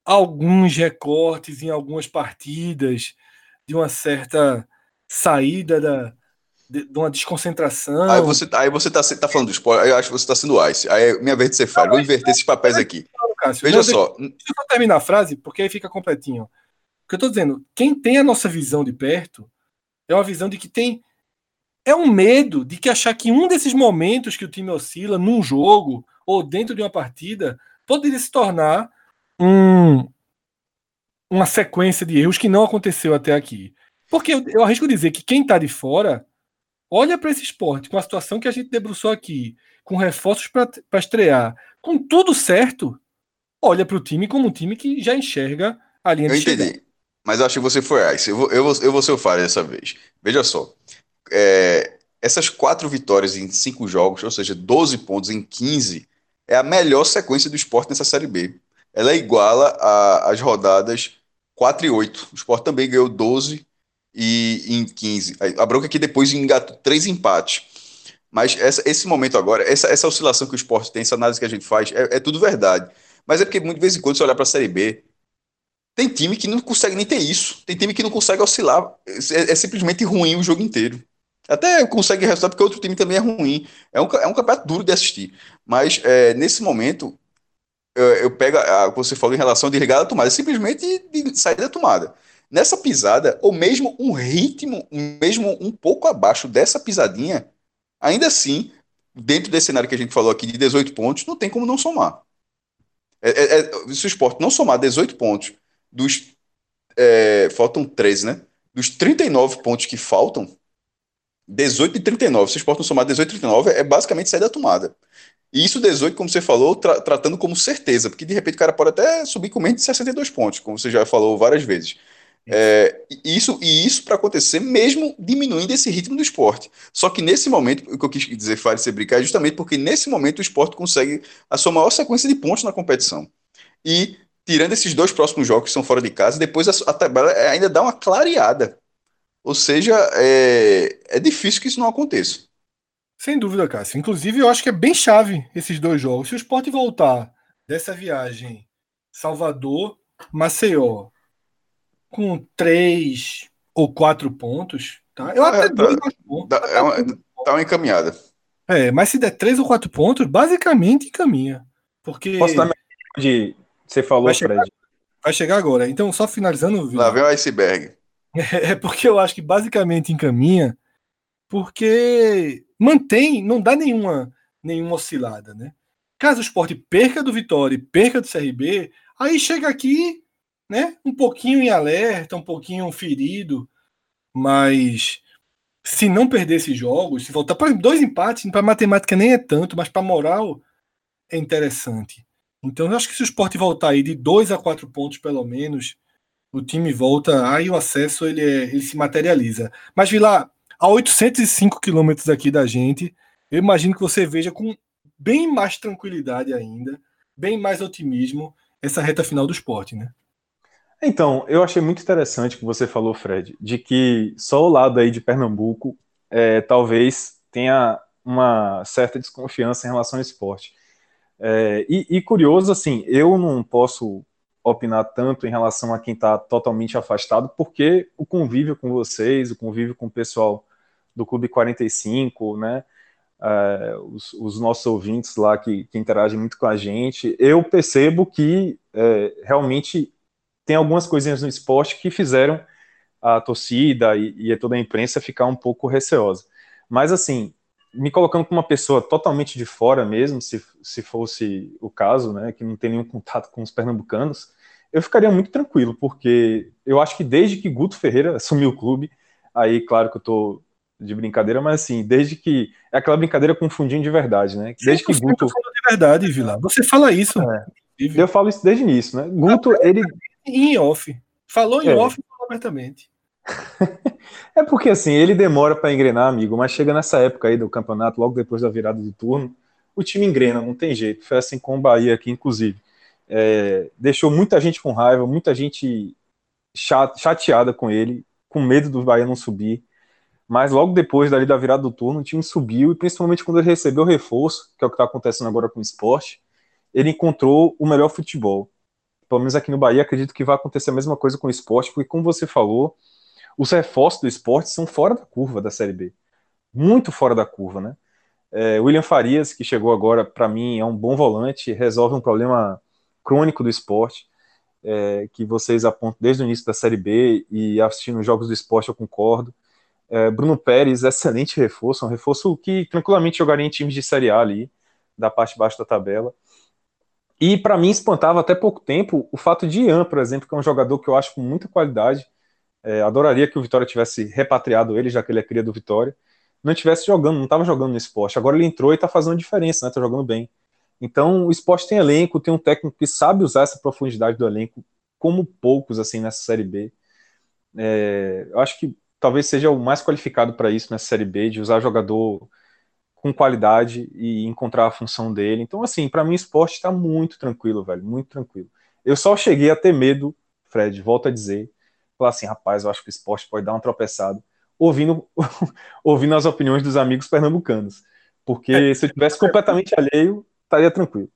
A: alguns recortes em algumas partidas, de uma certa saída da, de, de uma desconcentração.
B: Aí você, aí você tá, tá falando do esporte, eu acho que você está sendo ice. Aí é minha vez de ser falho. Vou inverter esses papéis aqui. Veja só.
A: Deixa, eu só terminar a frase, porque aí fica completinho. O que eu estou dizendo, quem tem a nossa visão de perto é uma visão de que tem é um medo de que achar que um desses momentos que o time oscila num jogo ou dentro de uma partida poderia se tornar um, uma sequência de erros que não aconteceu até aqui. Porque eu, eu arrisco dizer que quem está de fora olha para esse esporte com a situação que a gente debruçou aqui, com reforços para estrear, com tudo certo, olha para o time como um time que já enxerga a linha
B: eu
A: de
B: entendi. Chegar. Mas eu acho que você foi ice. Eu vou, eu vou, eu vou ser o Fábio dessa vez. Veja só é, essas quatro vitórias em cinco jogos, ou seja, 12 pontos em 15, é a melhor sequência do esporte nessa Série B. Ela é iguala às rodadas 4 e 8. O esporte também ganhou 12 e em 15. A bronca é que depois engatou três empates. Mas essa, esse momento agora, essa, essa oscilação que o esporte tem, essa análise que a gente faz, é, é tudo verdade. Mas é porque, de vez em quando, você olhar para a Série B, tem time que não consegue nem ter isso. Tem time que não consegue oscilar. É, é simplesmente ruim o jogo inteiro. Até consegue resultado porque outro time também é ruim. É um, é um campeonato duro de assistir. Mas é, nesse momento, eu, eu pego o que você falou em relação a desligar a tomada, simplesmente de sair da tomada. Nessa pisada, ou mesmo um ritmo, mesmo um pouco abaixo dessa pisadinha, ainda assim, dentro desse cenário que a gente falou aqui de 18 pontos, não tem como não somar. É, é, é, se o esporte não somar 18 pontos dos. É, faltam 13, né? Dos 39 pontos que faltam, 18 e 39. Se o esporte não somar 18 e 39, é basicamente sair da tomada. E isso 18, como você falou, tra tratando como certeza, porque de repente o cara pode até subir com menos de 62 pontos, como você já falou várias vezes. É, isso e isso para acontecer mesmo diminuindo esse ritmo do esporte. Só que nesse momento, o que eu quis dizer Fares você brincar é justamente porque nesse momento o esporte consegue a sua maior sequência de pontos na competição. E tirando esses dois próximos jogos que são fora de casa, depois a, a tabela ainda dá uma clareada. Ou seja, é, é difícil que isso não aconteça.
A: Sem dúvida, Cássio. Inclusive, eu acho que é bem chave esses dois jogos. Se o esporte voltar dessa viagem Salvador, Maceió, com três ou quatro pontos, tá? Eu até é, dois tá,
B: pontos. Dá, é uma, tá uma encaminhada.
A: É, mas se der três ou quatro pontos, basicamente encaminha. Porque.
C: Posso dar de. Você falou,
A: vai chegar, Fred. Vai chegar agora. Então, só finalizando.
B: Lá vem o iceberg.
A: É porque eu acho que basicamente encaminha, porque mantém, não dá nenhuma, nenhuma oscilada, né? Caso o esporte perca do Vitória e perca do CRB, aí chega aqui, né? Um pouquinho em alerta, um pouquinho ferido, mas se não perder esses jogos, se voltar para dois empates, para matemática nem é tanto, mas para moral é interessante. Então eu acho que se o esporte voltar aí de dois a quatro pontos pelo menos, o time volta, aí o acesso ele, é, ele se materializa. Mas Vila, a 805 quilômetros aqui da gente, eu imagino que você veja com bem mais tranquilidade ainda, bem mais otimismo essa reta final do esporte, né?
C: Então, eu achei muito interessante que você falou, Fred, de que só o lado aí de Pernambuco é, talvez tenha uma certa desconfiança em relação ao esporte. É, e, e, curioso, assim, eu não posso opinar tanto em relação a quem está totalmente afastado, porque o convívio com vocês, o convívio com o pessoal do Clube 45, né? É, os, os, nossos ouvintes lá que, que, interagem muito com a gente, eu percebo que é, realmente tem algumas coisinhas no esporte que fizeram a torcida e, e toda a imprensa ficar um pouco receosa. Mas assim, me colocando como uma pessoa totalmente de fora mesmo, se, se fosse o caso, né, que não tem nenhum contato com os pernambucanos, eu ficaria muito tranquilo, porque eu acho que desde que Guto Ferreira assumiu o clube, aí claro que eu tô de brincadeira, mas assim, desde que. É aquela brincadeira confundindo de verdade, né? Desde que Guto.
A: de verdade, Vila. Você fala isso.
C: É. Eu falo isso desde o início, né? Guto, ele.
A: Em off. Falou em é. off abertamente.
C: é porque assim, ele demora para engrenar, amigo, mas chega nessa época aí do campeonato, logo depois da virada do turno, o time engrena, não tem jeito. Foi assim com o Bahia aqui, inclusive. É, deixou muita gente com raiva, muita gente chateada com ele, com medo do Bahia não subir. Mas logo depois dali da virada do turno, o time subiu e principalmente quando ele recebeu o reforço, que é o que está acontecendo agora com o esporte, ele encontrou o melhor futebol. Pelo menos aqui no Bahia, acredito que vai acontecer a mesma coisa com o esporte, porque como você falou, os reforços do esporte são fora da curva da Série B. Muito fora da curva, né? É, William Farias, que chegou agora, para mim, é um bom volante, resolve um problema crônico do esporte, é, que vocês apontam desde o início da Série B e assistindo os jogos do esporte eu concordo. É, Bruno Pérez, excelente reforço, um reforço que tranquilamente jogaria em times de Série A ali, da parte de baixo da tabela. E para mim espantava até pouco tempo o fato de Ian, por exemplo, que é um jogador que eu acho com muita qualidade. É, adoraria que o Vitória tivesse repatriado ele, já que ele é cria do Vitória. Não estivesse jogando, não estava jogando no esporte. Agora ele entrou e está fazendo diferença, né? Está jogando bem. Então o esporte tem elenco, tem um técnico que sabe usar essa profundidade do elenco, como poucos assim nessa série B. É, eu acho que talvez seja o mais qualificado para isso nessa Série B, de usar jogador com qualidade e encontrar a função dele. Então, assim, para mim o esporte está muito tranquilo, velho, muito tranquilo. Eu só cheguei a ter medo, Fred, volto a dizer, falar assim, rapaz, eu acho que o esporte pode dar um tropeçado, ouvindo, ouvindo as opiniões dos amigos pernambucanos. Porque é, se eu tivesse completamente alheio, estaria tranquilo.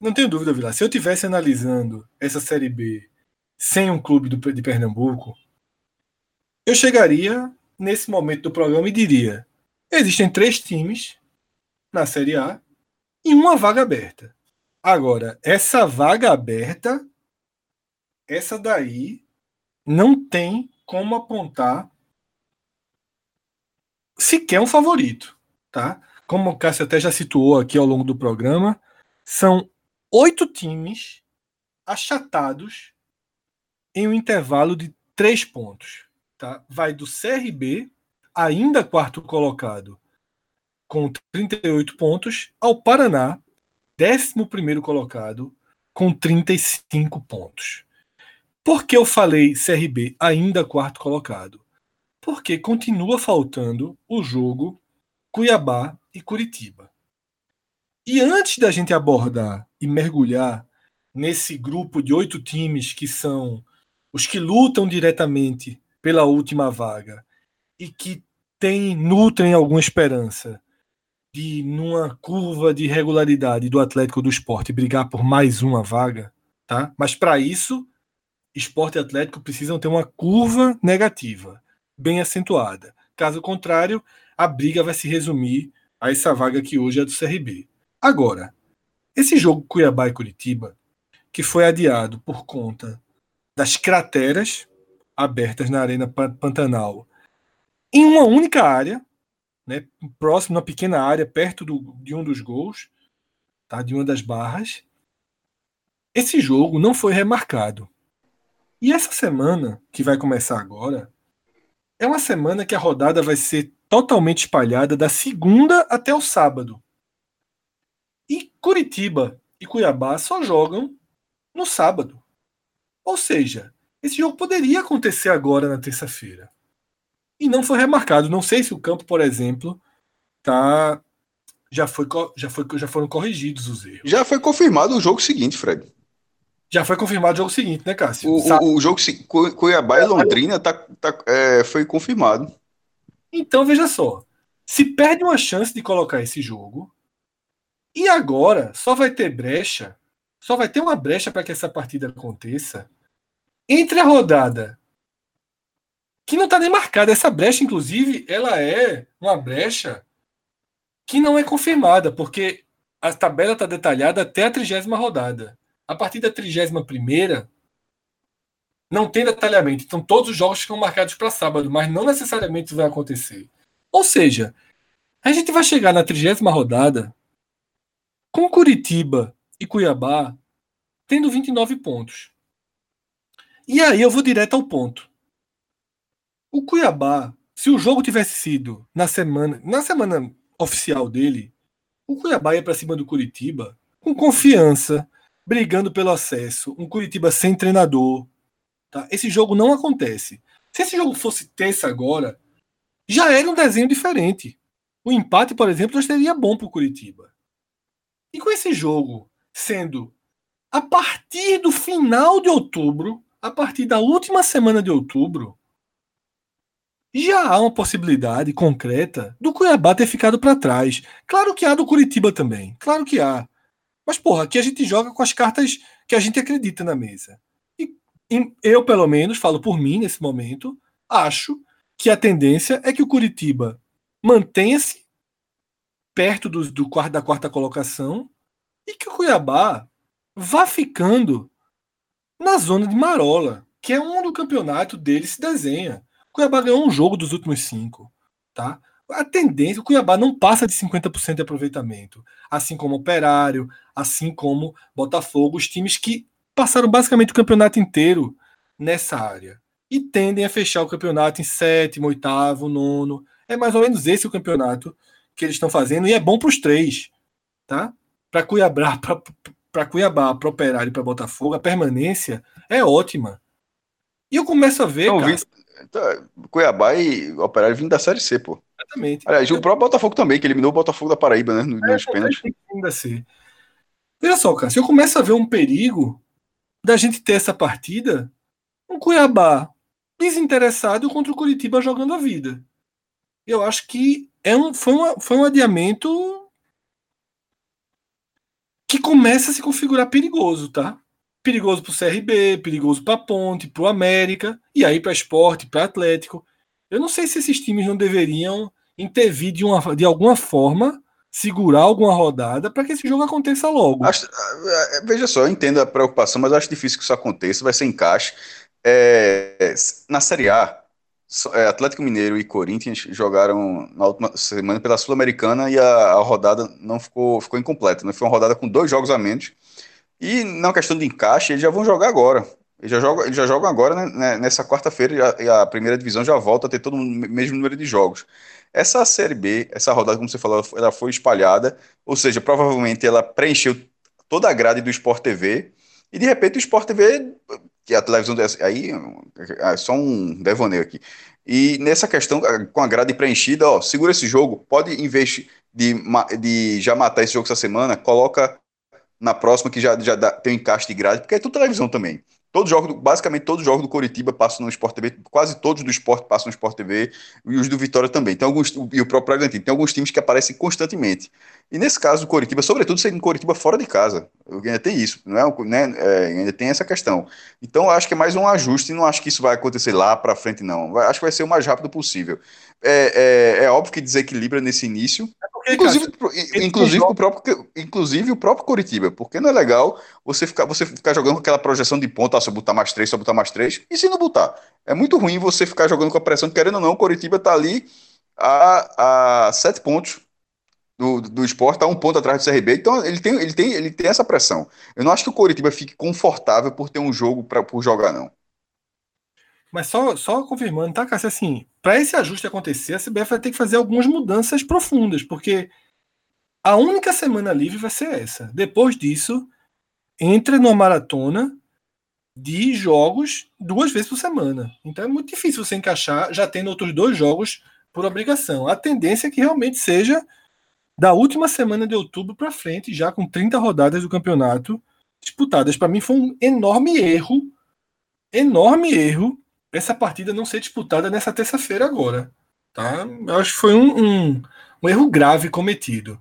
A: Não tenho dúvida, Vila. Se eu tivesse analisando essa Série B sem um clube do, de Pernambuco, eu chegaria nesse momento do programa e diria: existem três times na Série A e uma vaga aberta. Agora, essa vaga aberta, essa daí não tem como apontar sequer um favorito, tá? Como o Cássio até já situou aqui ao longo do programa, são oito times achatados em um intervalo de três pontos. Tá? Vai do CRB, ainda quarto colocado, com 38 pontos, ao Paraná, décimo primeiro colocado, com 35 pontos. Por que eu falei CRB ainda quarto colocado? Porque continua faltando o jogo Cuiabá e Curitiba. E antes da gente abordar e mergulhar nesse grupo de oito times que são os que lutam diretamente pela última vaga e que tem, nutrem alguma esperança de, numa curva de regularidade do Atlético do Esporte, brigar por mais uma vaga, tá? Mas para isso, Esporte e Atlético precisam ter uma curva negativa, bem acentuada. Caso contrário, a briga vai se resumir a essa vaga que hoje é do CRB. Agora, esse jogo Cuiabá e Curitiba, que foi adiado por conta das crateras abertas na Arena Pantanal em uma única área, né, próximo, uma pequena área, perto do, de um dos gols, tá, de uma das barras. Esse jogo não foi remarcado. E essa semana, que vai começar agora, é uma semana que a rodada vai ser totalmente espalhada da segunda até o sábado. E Curitiba e Cuiabá só jogam no sábado. Ou seja, esse jogo poderia acontecer agora na terça-feira. E não foi remarcado. Não sei se o campo, por exemplo, tá já foi já foi já foram corrigidos os erros.
B: Já foi confirmado o jogo seguinte, Fred.
A: Já foi confirmado o jogo seguinte, né, Cássio?
B: O, o, o jogo Cuiabá e Londrina tá, tá, é, foi confirmado.
A: Então veja só, se perde uma chance de colocar esse jogo e agora só vai ter brecha, só vai ter uma brecha para que essa partida aconteça entre a rodada que não está nem marcada. Essa brecha, inclusive, ela é uma brecha que não é confirmada, porque a tabela está detalhada até a trigésima rodada. A partir da trigésima primeira, não tem detalhamento. Então, todos os jogos ficam marcados para sábado, mas não necessariamente vai acontecer. Ou seja, a gente vai chegar na trigésima rodada com Curitiba e Cuiabá tendo 29 pontos. E aí eu vou direto ao ponto. O Cuiabá, se o jogo tivesse sido na semana, na semana oficial dele, o Cuiabá ia para cima do Curitiba com confiança, brigando pelo acesso, um Curitiba sem treinador. Tá? Esse jogo não acontece. Se esse jogo fosse terça agora, já era um desenho diferente. O empate, por exemplo, já seria bom para o Curitiba. E com esse jogo sendo a partir do final de outubro, a partir da última semana de outubro, já há uma possibilidade concreta do Cuiabá ter ficado para trás. Claro que há do Curitiba também. Claro que há. Mas, porra, aqui a gente joga com as cartas que a gente acredita na mesa. E eu, pelo menos, falo por mim nesse momento, acho que a tendência é que o Curitiba mantenha-se perto do, do, da quarta colocação e que o Cuiabá vá ficando na zona de Marola, que é onde o campeonato dele se desenha. Cuiabá ganhou um jogo dos últimos cinco. Tá? A tendência, o Cuiabá não passa de 50% de aproveitamento, assim como o Operário, assim como Botafogo, os times que passaram basicamente o campeonato inteiro nessa área e tendem a fechar o campeonato em sétimo, oitavo, nono. É mais ou menos esse o campeonato que eles estão fazendo e é bom para os três, tá? Para Cuiabá, para Cuiabá, para Operário e para Botafogo, a permanência é ótima. E eu começo a ver. Então, cara,
B: então, Cuiabá e Operário vindo da Série C, pô. Exatamente. Aliás, o próprio Botafogo também, que eliminou o Botafogo da Paraíba, né? Nos é, pênaltis. Ainda
A: ser. Veja só, cara, se eu começo a ver um perigo da gente ter essa partida, um Cuiabá desinteressado contra o Curitiba jogando a vida. Eu acho que é um, foi, uma, foi um adiamento que começa a se configurar perigoso, tá? Perigoso para o CRB, perigoso para a Ponte, para o América, e aí para Esporte, para Atlético. Eu não sei se esses times não deveriam intervir de, uma, de alguma forma, segurar alguma rodada para que esse jogo aconteça logo.
B: Acho, é, veja só, eu entendo a preocupação, mas acho difícil que isso aconteça, vai ser encaixe. É, na Série A, é, Atlético Mineiro e Corinthians jogaram na última semana pela Sul-Americana e a, a, rodada não ficou, ficou incompleta. Né? Foi uma rodada com dois jogos a menos. E na questão de encaixe, eles já vão jogar agora. Eles já jogam, eles já jogam agora, né, né nessa quarta-feira, e a primeira divisão já volta a ter todo o mesmo número de jogos. Essa Série B, essa rodada, como você falou, ela foi espalhada, ou seja, provavelmente ela preencheu toda a grade do Sport TV, e de repente o Sport TV que a televisão aí é só um devaneio aqui. E nessa questão, com a grade preenchida, ó, segura esse jogo, pode, em vez de, de já matar esse jogo essa semana, coloca na próxima que já, já dá, tem um encaixe de grade, porque é tudo televisão também. Todos jogos, basicamente todos os jogos do Coritiba passam no Sport TV, quase todos do Sport passam no Sport TV e os do Vitória também. Tem alguns e o próprio Bragantino, tem alguns times que aparecem constantemente. E nesse caso do Coritiba, sobretudo sendo Coritiba fora de casa, ainda tem isso, não é, né, é, ainda tem essa questão. Então eu acho que é mais um ajuste, e não acho que isso vai acontecer lá para frente não. Acho que vai ser o mais rápido possível. É, é, é óbvio que desequilibra nesse início, é inclusive, inclusive, o próprio, inclusive o próprio Coritiba, porque não é legal você ficar, você ficar jogando com aquela projeção de ponta, ah, eu botar mais três, eu botar mais três, e se não botar? É muito ruim você ficar jogando com a pressão, querendo ou não, o Coritiba tá ali a, a sete pontos do, do esporte, tá um ponto atrás do CRB, então ele tem, ele, tem, ele tem essa pressão. Eu não acho que o Coritiba fique confortável por ter um jogo pra, por jogar, não.
A: Mas só, só confirmando, tá, Cássio? Assim, para esse ajuste acontecer, a CBF vai ter que fazer algumas mudanças profundas, porque a única semana livre vai ser essa. Depois disso, entra numa maratona de jogos duas vezes por semana. Então é muito difícil você encaixar já tendo outros dois jogos por obrigação. A tendência é que realmente seja da última semana de outubro para frente, já com 30 rodadas do campeonato disputadas. Para mim foi um enorme erro, enorme erro essa partida não ser disputada nessa terça-feira agora. Tá? Eu acho que foi um, um, um, erro grave cometido.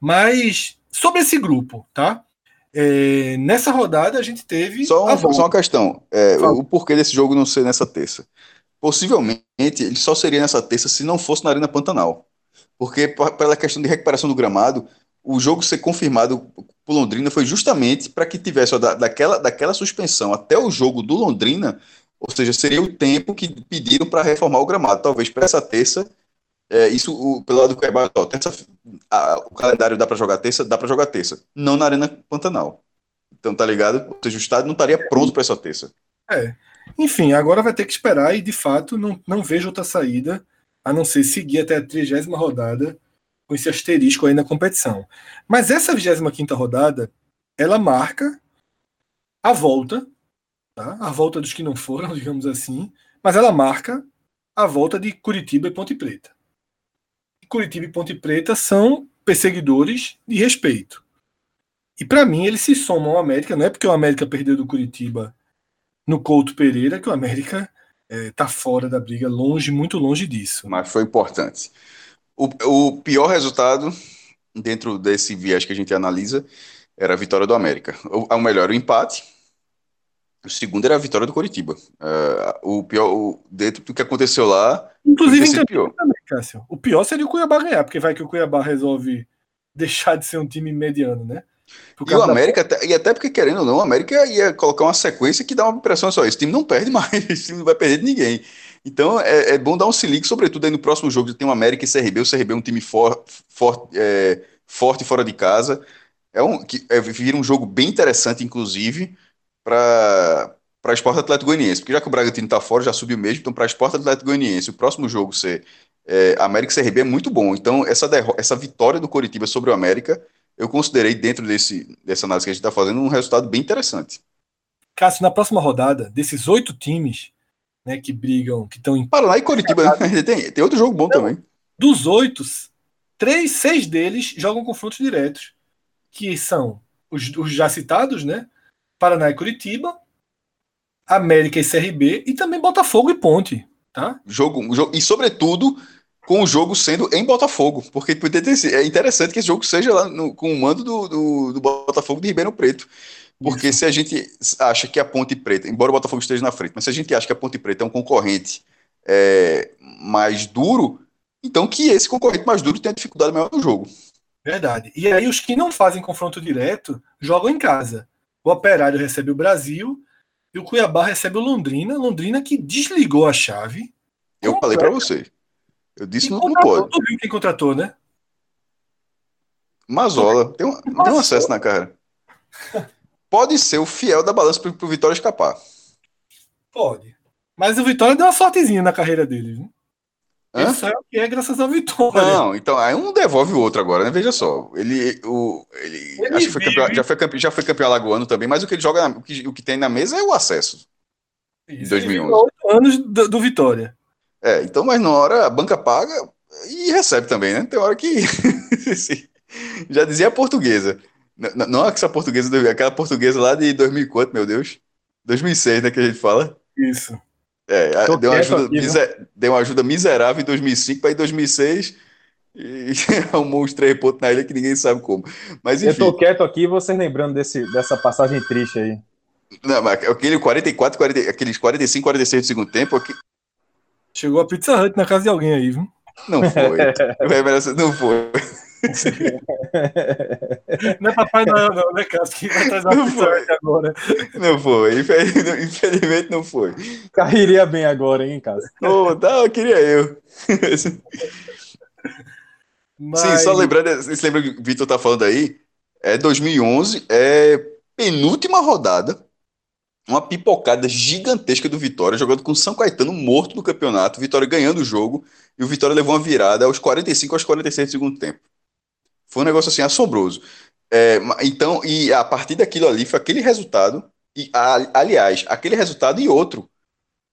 A: Mas sobre esse grupo, tá? É, nessa rodada a gente teve.
B: Só, uma, só uma questão: é, o porquê desse jogo não ser nessa terça? Possivelmente ele só seria nessa terça se não fosse na Arena Pantanal. Porque, pela questão de recuperação do gramado, o jogo ser confirmado por Londrina foi justamente para que tivesse ó, da, daquela, daquela suspensão até o jogo do Londrina ou seja, seria o tempo que pediram para reformar o gramado. Talvez para essa terça, é, isso o, pelo lado do Cuiabá, ó, terça, a, o calendário dá para jogar terça, dá para jogar terça. Não na Arena Pantanal. Então, tá ligado? Ou seja, o estádio não estaria pronto para essa terça.
A: É. Enfim, agora vai ter que esperar e de fato não, não vejo outra saída a não ser seguir até a trigésima rodada com esse asterisco aí na competição. Mas essa 25 quinta rodada, ela marca a volta tá? a volta dos que não foram, digamos assim, mas ela marca a volta de Curitiba e Ponte Preta. Curitiba e Ponte Preta são perseguidores de respeito. E para mim eles se somam ao América, não é porque o América perdeu do Curitiba no Couto Pereira que o América está é, fora da briga, longe, muito longe disso.
B: Mas foi importante. O, o pior resultado dentro desse viés que a gente analisa era a vitória do América. O, o melhor, o empate, o segundo era a vitória do Coritiba. Uh, o pior, o, dentro do que aconteceu lá.
A: Inclusive, pior. também, Cássio. O pior seria o Cuiabá ganhar, porque vai que o Cuiabá resolve deixar de ser um time mediano, né?
B: e o América, da... e até porque, querendo ou não, o América ia colocar uma sequência que dá uma impressão só: esse time não perde mais, esse time não vai perder de ninguém. Então é, é bom dar um se ligue, sobretudo aí no próximo jogo tem o América e CRB. O CRB é um time for, for, é, forte fora de casa. É um, que, é, vira um jogo bem interessante, inclusive para para Esporte Atlético Goianiense, porque já que o Bragantino está fora, já subiu mesmo, então para Esporte Atlético Goianiense, o próximo jogo ser é, América CRB é muito bom. Então, essa, essa vitória do Coritiba sobre o América, eu considerei, dentro desse, dessa análise que a gente está fazendo, um resultado bem interessante.
A: Cássio, na próxima rodada, desses oito times né, que brigam, que estão em.
B: Paraná e Coritiba, né? tem, tem outro jogo bom então, também.
A: Dos oito, três, seis deles jogam confrontos diretos, que são os, os já citados, né? Paraná e Curitiba, América e CRB e também Botafogo e Ponte, tá?
B: Jogo, jogo e sobretudo com o jogo sendo em Botafogo, porque é interessante que esse jogo seja lá no, com o mando do, do, do, Botafogo de Ribeirão Preto. Porque Isso. se a gente acha que a Ponte Preta, embora o Botafogo esteja na frente, mas se a gente acha que a Ponte Preta é um concorrente é, mais duro, então que esse concorrente mais duro tenha dificuldade maior no jogo.
A: Verdade. E aí os que não fazem confronto direto jogam em casa. O Operário recebe o Brasil e o Cuiabá recebe o Londrina. Londrina que desligou a chave.
B: Eu falei para você. Eu disse não, não pode.
A: Tu viu quem contratou, né?
B: Mazola. Tem um, tem um acesso na cara. Pode ser o fiel da balança pro, pro Vitória escapar.
A: Pode. Mas o Vitória deu uma sortezinha na carreira dele, viu? Hã? Isso é o que é graças ao Vitória.
B: Não, então aí um devolve o outro agora, né? Veja só. Ele, o, ele, ele acho que foi campeão, já, foi campeão, já foi campeão alagoano também, mas o que ele joga, o, que, o que tem na mesa é o acesso. Isso, em 2011. Oito
A: anos do, do, Vitória.
B: É, então, mas na hora a banca paga e recebe também, né? Tem hora que. já dizia a portuguesa. Não, não essa portuguesa, aquela portuguesa lá de 2004, meu Deus. 2006, né? Que a gente fala.
A: Isso.
B: É, deu uma, ajuda, aqui, miser, deu uma ajuda miserável em 2005 para em 2006 e arrumou uns três pontos na ilha que ninguém sabe como. Mas, enfim.
C: Eu tô quieto aqui, vocês lembrando desse, dessa passagem triste aí.
B: Não, mas aquele 44, 40, aqueles 45, 46 do segundo tempo. Aqui...
A: Chegou a Pizza Hut na casa de alguém aí, viu?
B: Não foi. não foi.
A: Não é Papai Noel, não, né, Cássio? Que vai trazer uma pizza agora.
B: Não foi, infelizmente não foi.
C: Cairia bem agora, hein, Cássio?
B: Oh, tá, queria eu. Mas... Sim, só lembrando, você lembra que o Vitor tá falando aí? É 2011, é penúltima rodada, uma pipocada gigantesca do Vitória, jogando com São Caetano morto no campeonato, Vitória ganhando o jogo, e o Vitória levou uma virada aos 45 aos 46 do segundo tempo. Foi um negócio assim assombroso. É, então, e a partir daquilo ali foi aquele resultado, e aliás, aquele resultado e outro.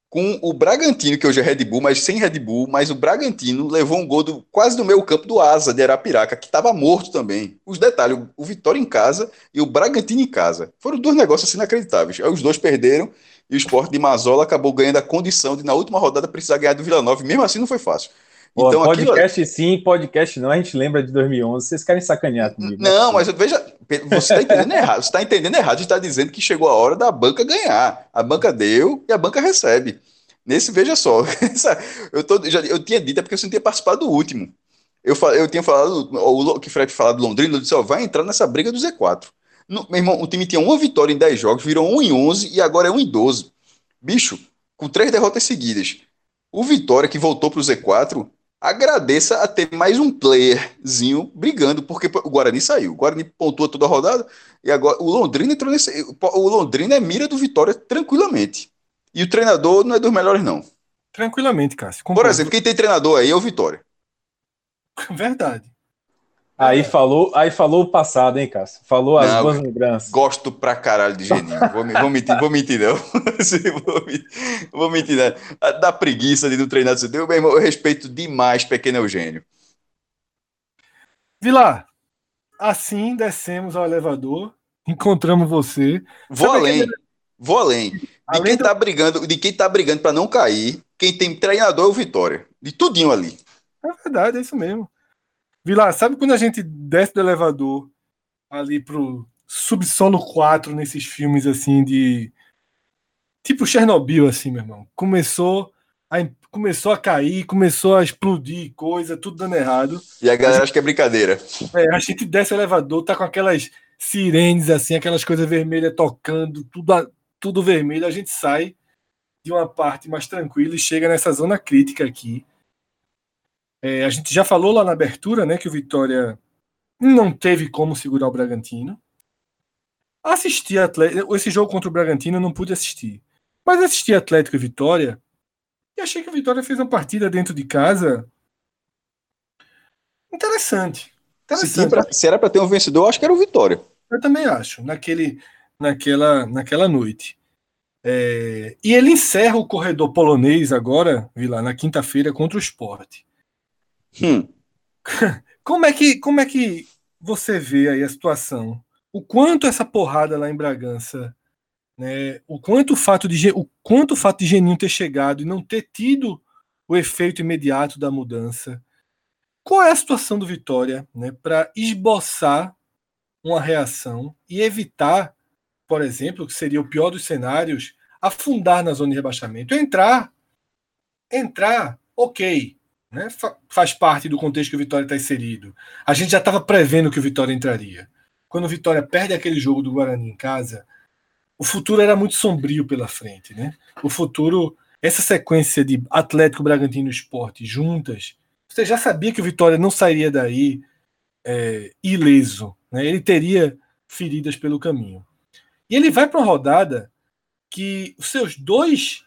B: Com o Bragantino, que hoje é Red Bull, mas sem Red Bull, mas o Bragantino levou um gol do, quase no meio campo do Asa, de Arapiraca, que estava morto também. Os detalhes, o, o Vitória em casa e o Bragantino em casa. Foram dois negócios assim inacreditáveis. Aí os dois perderam e o esporte de Mazola acabou ganhando a condição de, na última rodada, precisar ganhar do Vila Nova. Mesmo assim, não foi fácil.
C: Então, podcast aquilo... sim, podcast não. A gente lembra de 2011. Vocês querem sacanear comigo?
B: Não, mas veja, você está entendendo errado. Você está entendendo errado. A gente está dizendo que chegou a hora da banca ganhar. A banca deu e a banca recebe. Nesse, veja só. eu, tô, já, eu tinha dito, é porque eu não tinha participado do último. Eu, eu tinha falado, o que Fred falado do Londrina, eu disse, ó, vai entrar nessa briga do Z4. No, meu irmão, o time tinha uma vitória em 10 jogos, virou 1 em 11 e agora é 1 em 12. Bicho, com três derrotas seguidas. O Vitória, que voltou para o Z4, agradeça a ter mais um playerzinho brigando, porque o Guarani saiu. O Guarani pontua toda a rodada e agora o Londrina entrou nesse. O Londrina é mira do Vitória tranquilamente. E o treinador não é dos melhores, não.
A: Tranquilamente, Cássio.
B: Por exemplo, quem tem treinador aí é o Vitória.
A: Verdade.
C: Aí falou, aí falou o passado, hein, Cássio? Falou as não, boas lembranças.
B: Gosto pra caralho de Geninho. vou, vou, mentir, vou mentir, não. vou, mentir, vou mentir, não. Da preguiça de não treinar do meu irmão, eu respeito demais pequeno Eugênio.
A: Vilar, assim descemos ao elevador, encontramos você.
B: Vou Sabe além, aquele... vou além. De além quem do... tá brigando, de quem tá brigando para não cair, quem tem treinador é o Vitória. De tudinho ali.
A: É verdade, é isso mesmo. Vilar, sabe quando a gente desce do elevador ali pro subsolo 4 nesses filmes assim de. Tipo Chernobyl, assim, meu irmão. Começou a, começou a cair, começou a explodir coisa, tudo dando errado.
B: E a galera a gente, acha que é brincadeira.
A: É, a gente desce o elevador, tá com aquelas sirenes, assim, aquelas coisas vermelhas tocando, tudo, tudo vermelho. A gente sai de uma parte mais tranquila e chega nessa zona crítica aqui é, a gente já falou lá na abertura, né, que o Vitória não teve como segurar o Bragantino. Assisti Atlético, esse jogo contra o Bragantino eu não pude assistir, mas assisti Atlético e Vitória e achei que o Vitória fez uma partida dentro de casa interessante.
B: interessante. Se, se era para ter um vencedor, eu acho que era o Vitória.
A: Eu também acho, naquele, naquela, naquela noite. É, e ele encerra o corredor polonês agora, lá, na quinta-feira contra o esporte.
B: Hum.
A: Como é que como é que você vê aí a situação? O quanto essa porrada lá em Bragança, né? O quanto o fato de o quanto o fato de Geninho ter chegado e não ter tido o efeito imediato da mudança. Qual é a situação do Vitória, né, para esboçar uma reação e evitar, por exemplo, que seria o pior dos cenários, afundar na zona de rebaixamento, entrar entrar, ok. Né? Faz parte do contexto que o Vitória está inserido. A gente já estava prevendo que o Vitória entraria. Quando o Vitória perde aquele jogo do Guarani em casa, o futuro era muito sombrio pela frente. Né? O futuro, essa sequência de Atlético, Bragantino e Esporte juntas, você já sabia que o Vitória não sairia daí é, ileso. Né? Ele teria feridas pelo caminho. E ele vai para uma rodada que os seus dois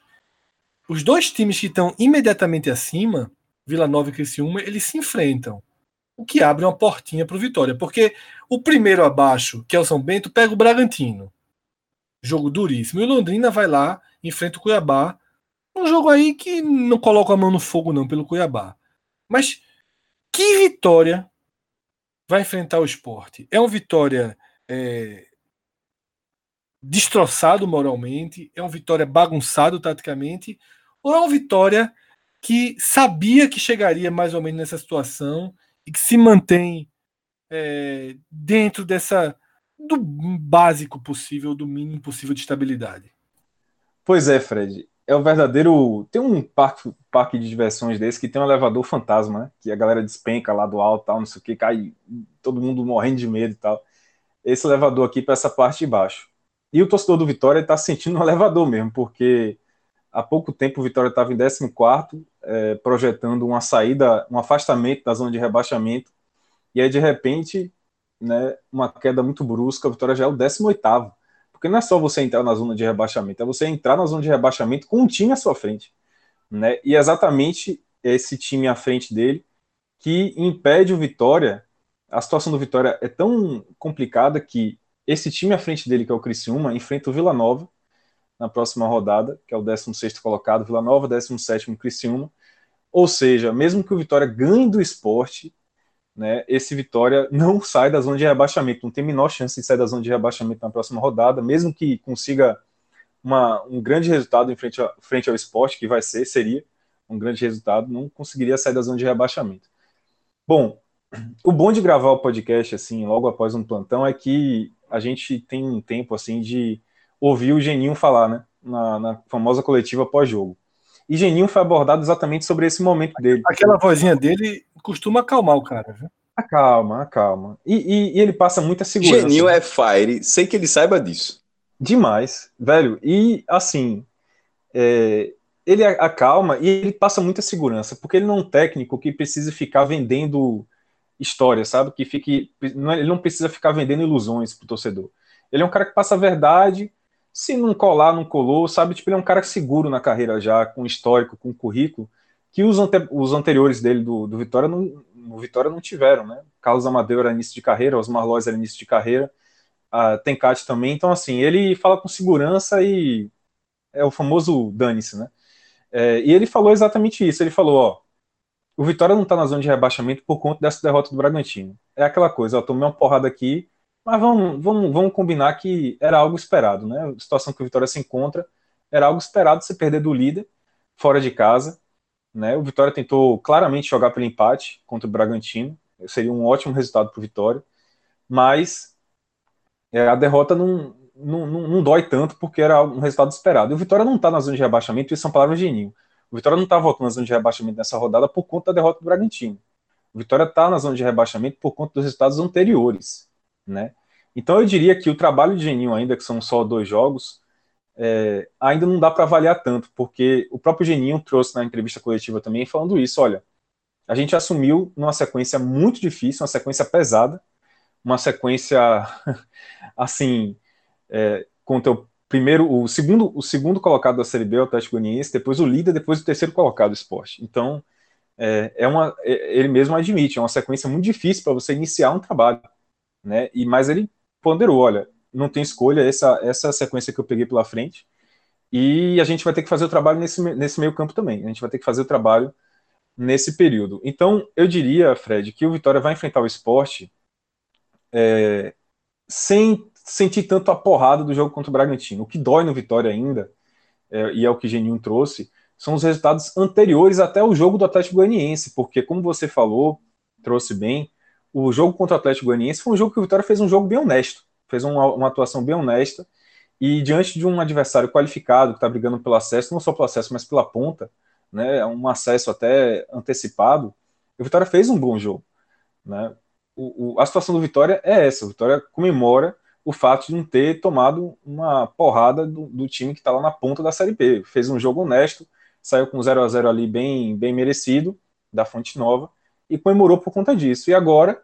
A: os dois times que estão imediatamente acima, Vila Nova e Criciúma, eles se enfrentam. O que abre uma portinha para o Vitória, porque o primeiro abaixo, que é o São Bento, pega o Bragantino. Jogo duríssimo. E o Londrina vai lá, enfrenta o Cuiabá. Um jogo aí que não coloca a mão no fogo, não, pelo Cuiabá. Mas que vitória vai enfrentar o esporte? É uma vitória é, destroçado moralmente, é uma vitória bagunçado taticamente, ou é uma vitória que sabia que chegaria mais ou menos nessa situação e que se mantém é, dentro dessa do básico possível, do mínimo possível de estabilidade.
C: Pois é, Fred. É o verdadeiro. Tem um parque, parque de diversões desse que tem um elevador fantasma, né? Que a galera despenca lá do alto, tal, não sei o que, cai todo mundo morrendo de medo e tal. Esse elevador aqui para essa parte de baixo. E o torcedor do Vitória está sentindo um elevador mesmo, porque há pouco tempo o Vitória estava em 14, é, projetando uma saída, um afastamento da zona de rebaixamento, e aí de repente, né, uma queda muito brusca, a Vitória já é o 18. Porque não é só você entrar na zona de rebaixamento, é você entrar na zona de rebaixamento com um time à sua frente. Né? E é exatamente esse time à frente dele que impede o Vitória. A situação do Vitória é tão complicada que esse time à frente dele, que é o Criciúma, enfrenta o Vila Nova na próxima rodada, que é o 16 colocado, Vila Nova, 17 Criciúma. Ou seja, mesmo que o Vitória ganhe do esporte, né, esse Vitória não sai da zona de rebaixamento, não tem menor chance de sair da zona de rebaixamento na próxima rodada, mesmo que consiga uma, um grande resultado em frente, a, frente ao esporte, que vai ser, seria um grande resultado, não conseguiria sair da zona de rebaixamento. Bom, o bom de gravar o podcast assim, logo após um plantão, é que a gente tem um tempo assim de ouvir o Geninho falar, né? Na, na famosa coletiva pós-jogo. E Geninho foi abordado exatamente sobre esse momento dele.
A: Aquela vozinha dele costuma acalmar o cara, viu?
C: Acalma, acalma. E, e, e ele passa muita segurança.
B: Geninho é fire, sem que ele saiba disso.
C: Demais, velho. E assim, é, ele acalma e ele passa muita segurança, porque ele não é um técnico que precisa ficar vendendo história, sabe? Que fique, não, é, ele não precisa ficar vendendo ilusões pro torcedor. Ele é um cara que passa a verdade, se não colar, não colou, sabe? Tipo, ele é um cara seguro na carreira já, com histórico, com currículo, que os, ante, os anteriores dele do, do Vitória não, no Vitória não tiveram, né? Carlos Amadeu era início de carreira, Osmar Lois era início de carreira, a Tencate também, então assim, ele fala com segurança e é o famoso dane-se, né? É, e ele falou exatamente isso, ele falou, ó, o Vitória não está na zona de rebaixamento por conta dessa derrota do Bragantino. É aquela coisa, ó, tomei uma porrada aqui, mas vamos, vamos, vamos combinar que era algo esperado, né? A situação que o Vitória se encontra era algo esperado você perder do líder fora de casa, né? O Vitória tentou claramente jogar pelo empate contra o Bragantino, seria um ótimo resultado para o Vitória, mas é, a derrota não, não, não, dói tanto porque era um resultado esperado. E o Vitória não está na zona de rebaixamento, isso são palavras de Ninho. O Vitória não está voltando na zona de rebaixamento nessa rodada por conta da derrota do Bragantino. O Vitória está na zona de rebaixamento por conta dos resultados anteriores, né? Então eu diria que o trabalho de Geninho, ainda que são só dois jogos, é, ainda não dá para avaliar tanto, porque o próprio Geninho trouxe na entrevista coletiva também falando isso, olha, a gente assumiu numa sequência muito difícil, uma sequência pesada, uma sequência assim, é, contra o primeiro, o segundo, o segundo colocado da Série B, o Atlético Goianiense, depois o líder, depois o terceiro colocado, o Esporte. Então, é, é uma, é, ele mesmo admite, é uma sequência muito difícil para você iniciar um trabalho, né? E mas ele ponderou, olha, não tem escolha, essa essa sequência que eu peguei pela frente, e a gente vai ter que fazer o trabalho nesse, nesse meio campo também. A gente vai ter que fazer o trabalho nesse período. Então, eu diria, Fred, que o Vitória vai enfrentar o esporte é, sem sentir tanto a porrada do jogo contra o Bragantino. O que dói no Vitória ainda, é, e é o que Geninho trouxe, são os resultados anteriores até o jogo do Atlético Goianiense, porque, como você falou, trouxe bem, o jogo contra o Atlético Goianiense foi um jogo que o Vitória fez um jogo bem honesto, fez uma, uma atuação bem honesta, e diante de um adversário qualificado que está brigando pelo acesso, não só pelo acesso, mas pela ponta, né, um acesso até antecipado, o Vitória fez um bom jogo. Né? O, o, a situação do Vitória é essa: o Vitória comemora o fato de não ter tomado uma porrada do, do time que está lá na ponta da Série B. Fez um jogo honesto, saiu com 0 a 0 ali bem, bem merecido, da Fonte Nova, e comemorou por conta disso. E agora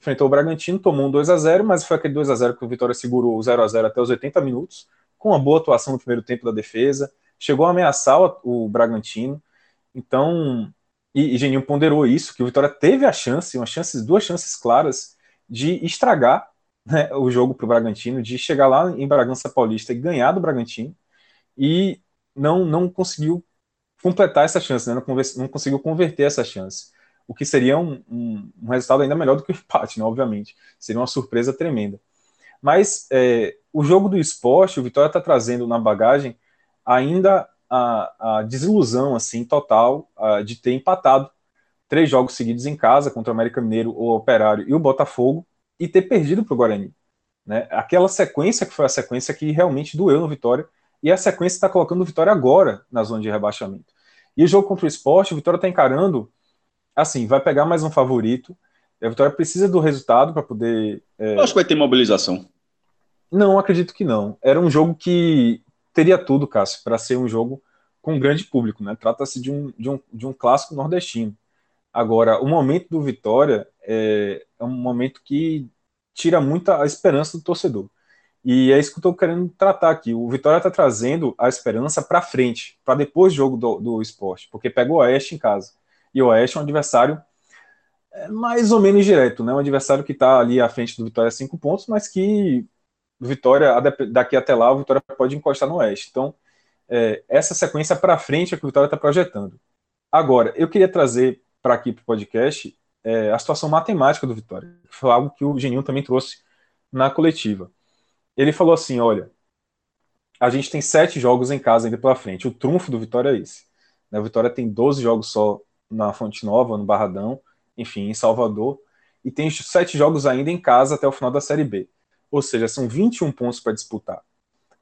C: enfrentou o Bragantino, tomou um 2 a 0 mas foi aquele 2 a 0 que o Vitória segurou o 0 a 0 até os 80 minutos, com uma boa atuação no primeiro tempo da defesa, chegou a ameaçar o, Bragantino. Então, e, e Geninho ponderou isso, que o Vitória teve a chance, uma chance, duas chances claras de estragar né, o jogo para o Bragantino, de chegar lá em Bragança Paulista e ganhar do Bragantino, e não, não conseguiu completar essa chance, né, não, não conseguiu converter essa chance, o que seria um, um, um, resultado ainda melhor do que o empate, né, obviamente, seria uma surpresa tremenda. Mas é, o jogo do esporte, o Vitória está trazendo na bagagem ainda a, a desilusão assim total a, de ter empatado três jogos seguidos em casa contra o América Mineiro, o Operário e o Botafogo e ter perdido para o Guarani. Né? Aquela sequência que foi a sequência que realmente doeu no Vitória e a sequência está colocando o Vitória agora na zona de rebaixamento. E o jogo contra o esporte, o Vitória está encarando assim, vai pegar mais um favorito. A Vitória precisa do resultado para poder.
B: É... Eu acho que vai ter mobilização.
C: Não, acredito que não. Era um jogo que teria tudo, Cássio, para ser um jogo com um grande público, né? Trata-se de um, de, um, de um clássico nordestino. Agora, o momento do Vitória é, é um momento que tira muita a esperança do torcedor. E é isso que eu estou querendo tratar aqui. O Vitória está trazendo a esperança para frente, para depois do jogo do, do esporte, porque pega o Oeste em casa. E o Oeste é um adversário é, mais ou menos direto, né? Um adversário que está ali à frente do Vitória cinco pontos, mas que Vitória, daqui até lá, o Vitória pode encostar no Oeste. Então, é, essa sequência para frente é que o Vitória está projetando. Agora, eu queria trazer para aqui para o podcast é, a situação matemática do Vitória, que foi algo que o Geninho também trouxe na coletiva. Ele falou assim: olha, a gente tem sete jogos em casa ainda pela frente. O trunfo do Vitória é esse. Né? O Vitória tem 12 jogos só na Fonte Nova, no Barradão, enfim, em Salvador, e tem sete jogos ainda em casa até o final da Série B. Ou seja, são 21 pontos para disputar.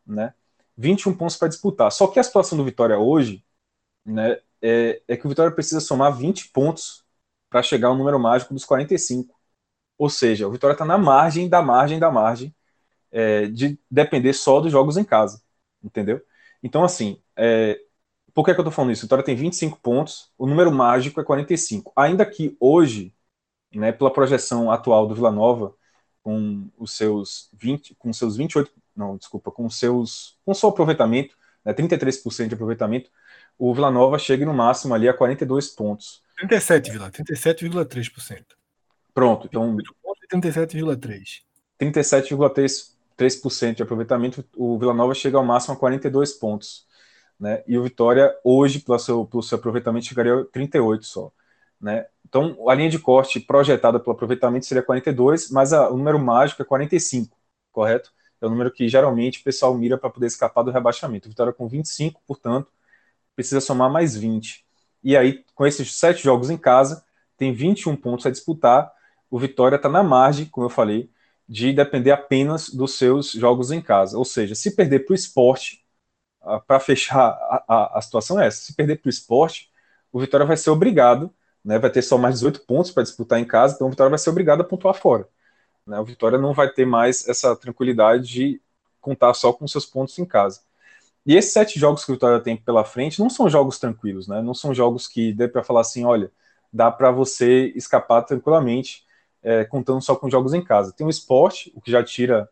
C: Né? 21 pontos para disputar. Só que a situação do Vitória hoje né, é, é que o Vitória precisa somar 20 pontos para chegar ao número mágico dos 45. Ou seja, o Vitória está na margem da margem da margem é, de depender só dos jogos em casa. Entendeu? Então, assim, é, por que, é que eu estou falando isso? O Vitória tem 25 pontos, o número mágico é 45. Ainda que hoje, né, pela projeção atual do Vila Nova, com os seus 20, com seus 28, não, desculpa, com seus com seu aproveitamento, né, 33% de aproveitamento, o Vila Nova chega no máximo ali a 42 pontos.
A: 37, Vila, 37,3%.
C: Pronto, então
A: 37,3.
C: 37,3% de aproveitamento, o Vila Nova chega ao máximo a 42 pontos, né? E o Vitória hoje, pelo seu, pelo seu aproveitamento, chegaria a 38 só, né? Então, a linha de corte projetada pelo aproveitamento seria 42, mas a, o número mágico é 45, correto? É o número que geralmente o pessoal mira para poder escapar do rebaixamento. O Vitória com 25, portanto, precisa somar mais 20. E aí, com esses sete jogos em casa, tem 21 pontos a disputar. O Vitória está na margem, como eu falei, de depender apenas dos seus jogos em casa. Ou seja, se perder para o esporte, para fechar a, a, a, situação é essa: se perder para o esporte, o Vitória vai ser obrigado né, vai ter só mais 18 pontos para disputar em casa, então o Vitória vai ser obrigado a pontuar fora. Né? O Vitória não vai ter mais essa tranquilidade de contar só com seus pontos em casa. E esses sete jogos que o Vitória tem pela frente não são jogos tranquilos, né? não são jogos que dê para falar assim: olha, dá para você escapar tranquilamente, é, contando só com jogos em casa. Tem o esporte, o que já tira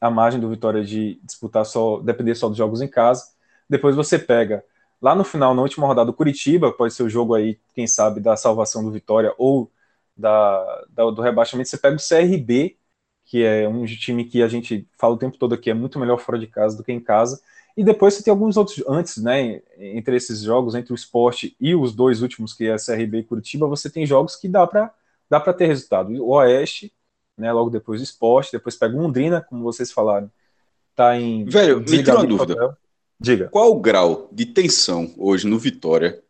C: a margem do Vitória de disputar só, depender só dos jogos em casa. Depois você pega Lá no final, na última rodada, o Curitiba pode ser o jogo aí, quem sabe, da salvação do Vitória ou da, da, do rebaixamento. Você pega o CRB, que é um time que a gente fala o tempo todo aqui, é muito melhor fora de casa do que em casa. E depois você tem alguns outros, antes, né, entre esses jogos, entre o esporte e os dois últimos, que é CRB e Curitiba, você tem jogos que dá para dá ter resultado. O Oeste, né, logo depois do esporte, depois pega o Londrina, como vocês falaram, tá em.
B: Velho, me tira uma dúvida. Papel.
C: Diga.
B: Qual o grau de tensão hoje no Vitória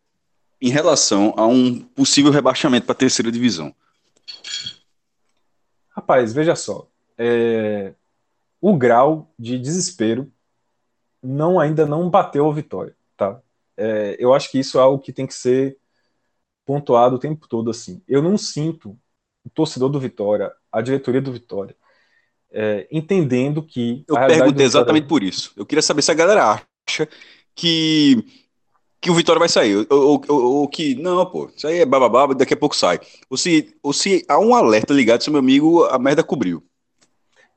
B: em relação a um possível rebaixamento para a terceira divisão?
C: Rapaz, veja só. É... O grau de desespero não ainda não bateu a Vitória, tá? É, eu acho que isso é algo que tem que ser pontuado o tempo todo assim. Eu não sinto o torcedor do Vitória, a diretoria do Vitória, é, entendendo que.
B: Eu perguntei exatamente por isso. Eu queria saber se a galera acha que, que o Vitória vai sair, ou, ou, ou que. Não, pô, isso aí é bababá, daqui a pouco sai. Ou se, ou se há um alerta ligado, se meu amigo, a merda cobriu.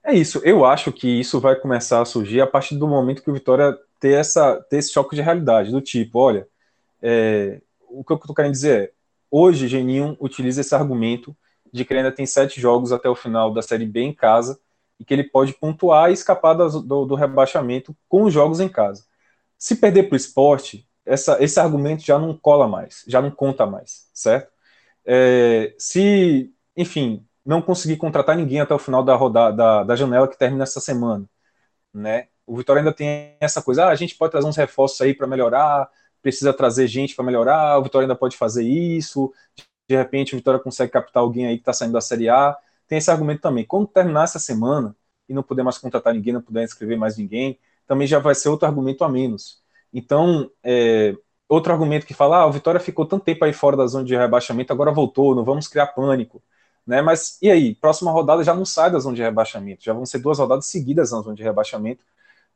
C: É isso. Eu acho que isso vai começar a surgir a partir do momento que o Vitória ter, essa, ter esse choque de realidade, do tipo, olha, é, o que eu estou querendo dizer é, hoje Geninho utiliza esse argumento de que ele ainda tem sete jogos até o final da Série B em casa e que ele pode pontuar e escapar do, do, do rebaixamento com os jogos em casa. Se perder para o esporte, essa, esse argumento já não cola mais, já não conta mais, certo? É, se, enfim, não conseguir contratar ninguém até o final da rodada da, da janela que termina essa semana, né? O Vitória ainda tem essa coisa, ah, a gente pode trazer uns reforços aí para melhorar, precisa trazer gente para melhorar, o Vitória ainda pode fazer isso, de repente o Vitória consegue captar alguém aí que está saindo da Série A. Tem esse argumento também. Quando terminar essa semana e não puder mais contratar ninguém, não puder inscrever mais ninguém, também já vai ser outro argumento a menos. Então, é, outro argumento que fala, ah, o Vitória ficou tanto tempo aí fora da zona de rebaixamento, agora voltou, não vamos criar pânico. Né? Mas e aí? Próxima rodada já não sai da zona de rebaixamento, já vão ser duas rodadas seguidas na zona de rebaixamento,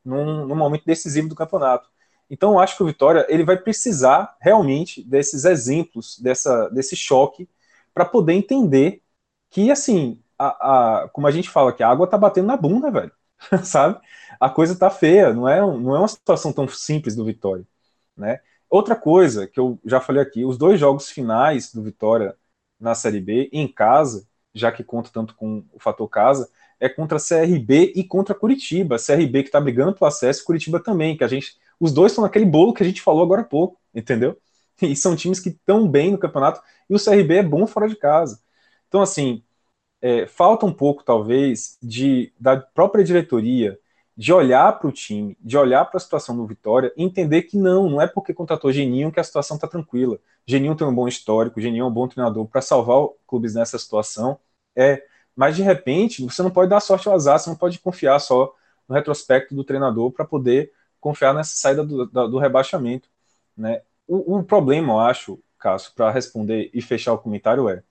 C: num, num momento decisivo do campeonato. Então, eu acho que o Vitória ele vai precisar realmente desses exemplos, dessa, desse choque, para poder entender que, assim, a, a, como a gente fala, que a água tá batendo na bunda, velho, sabe? A coisa tá feia, não é, não é uma situação tão simples do Vitória, né? Outra coisa que eu já falei aqui, os dois jogos finais do Vitória na Série B, em casa, já que conta tanto com o fator casa, é contra CRB e contra Curitiba. CRB que está brigando pelo acesso, Curitiba também, que a gente. Os dois estão naquele bolo que a gente falou agora há pouco, entendeu? E são times que estão bem no campeonato, e o CRB é bom fora de casa. Então, assim, é, falta um pouco, talvez, de da própria diretoria de olhar para o time, de olhar para a situação do Vitória e entender que não, não é porque contratou Geninho que a situação está tranquila. Geninho tem um bom histórico, Geninho é um bom treinador para salvar clubes nessa situação. É, mas de repente, você não pode dar sorte ao azar, você não pode confiar só no retrospecto do treinador para poder confiar nessa saída do, do rebaixamento. Né? O, o, problema, eu acho, Cássio, para responder e fechar o comentário é,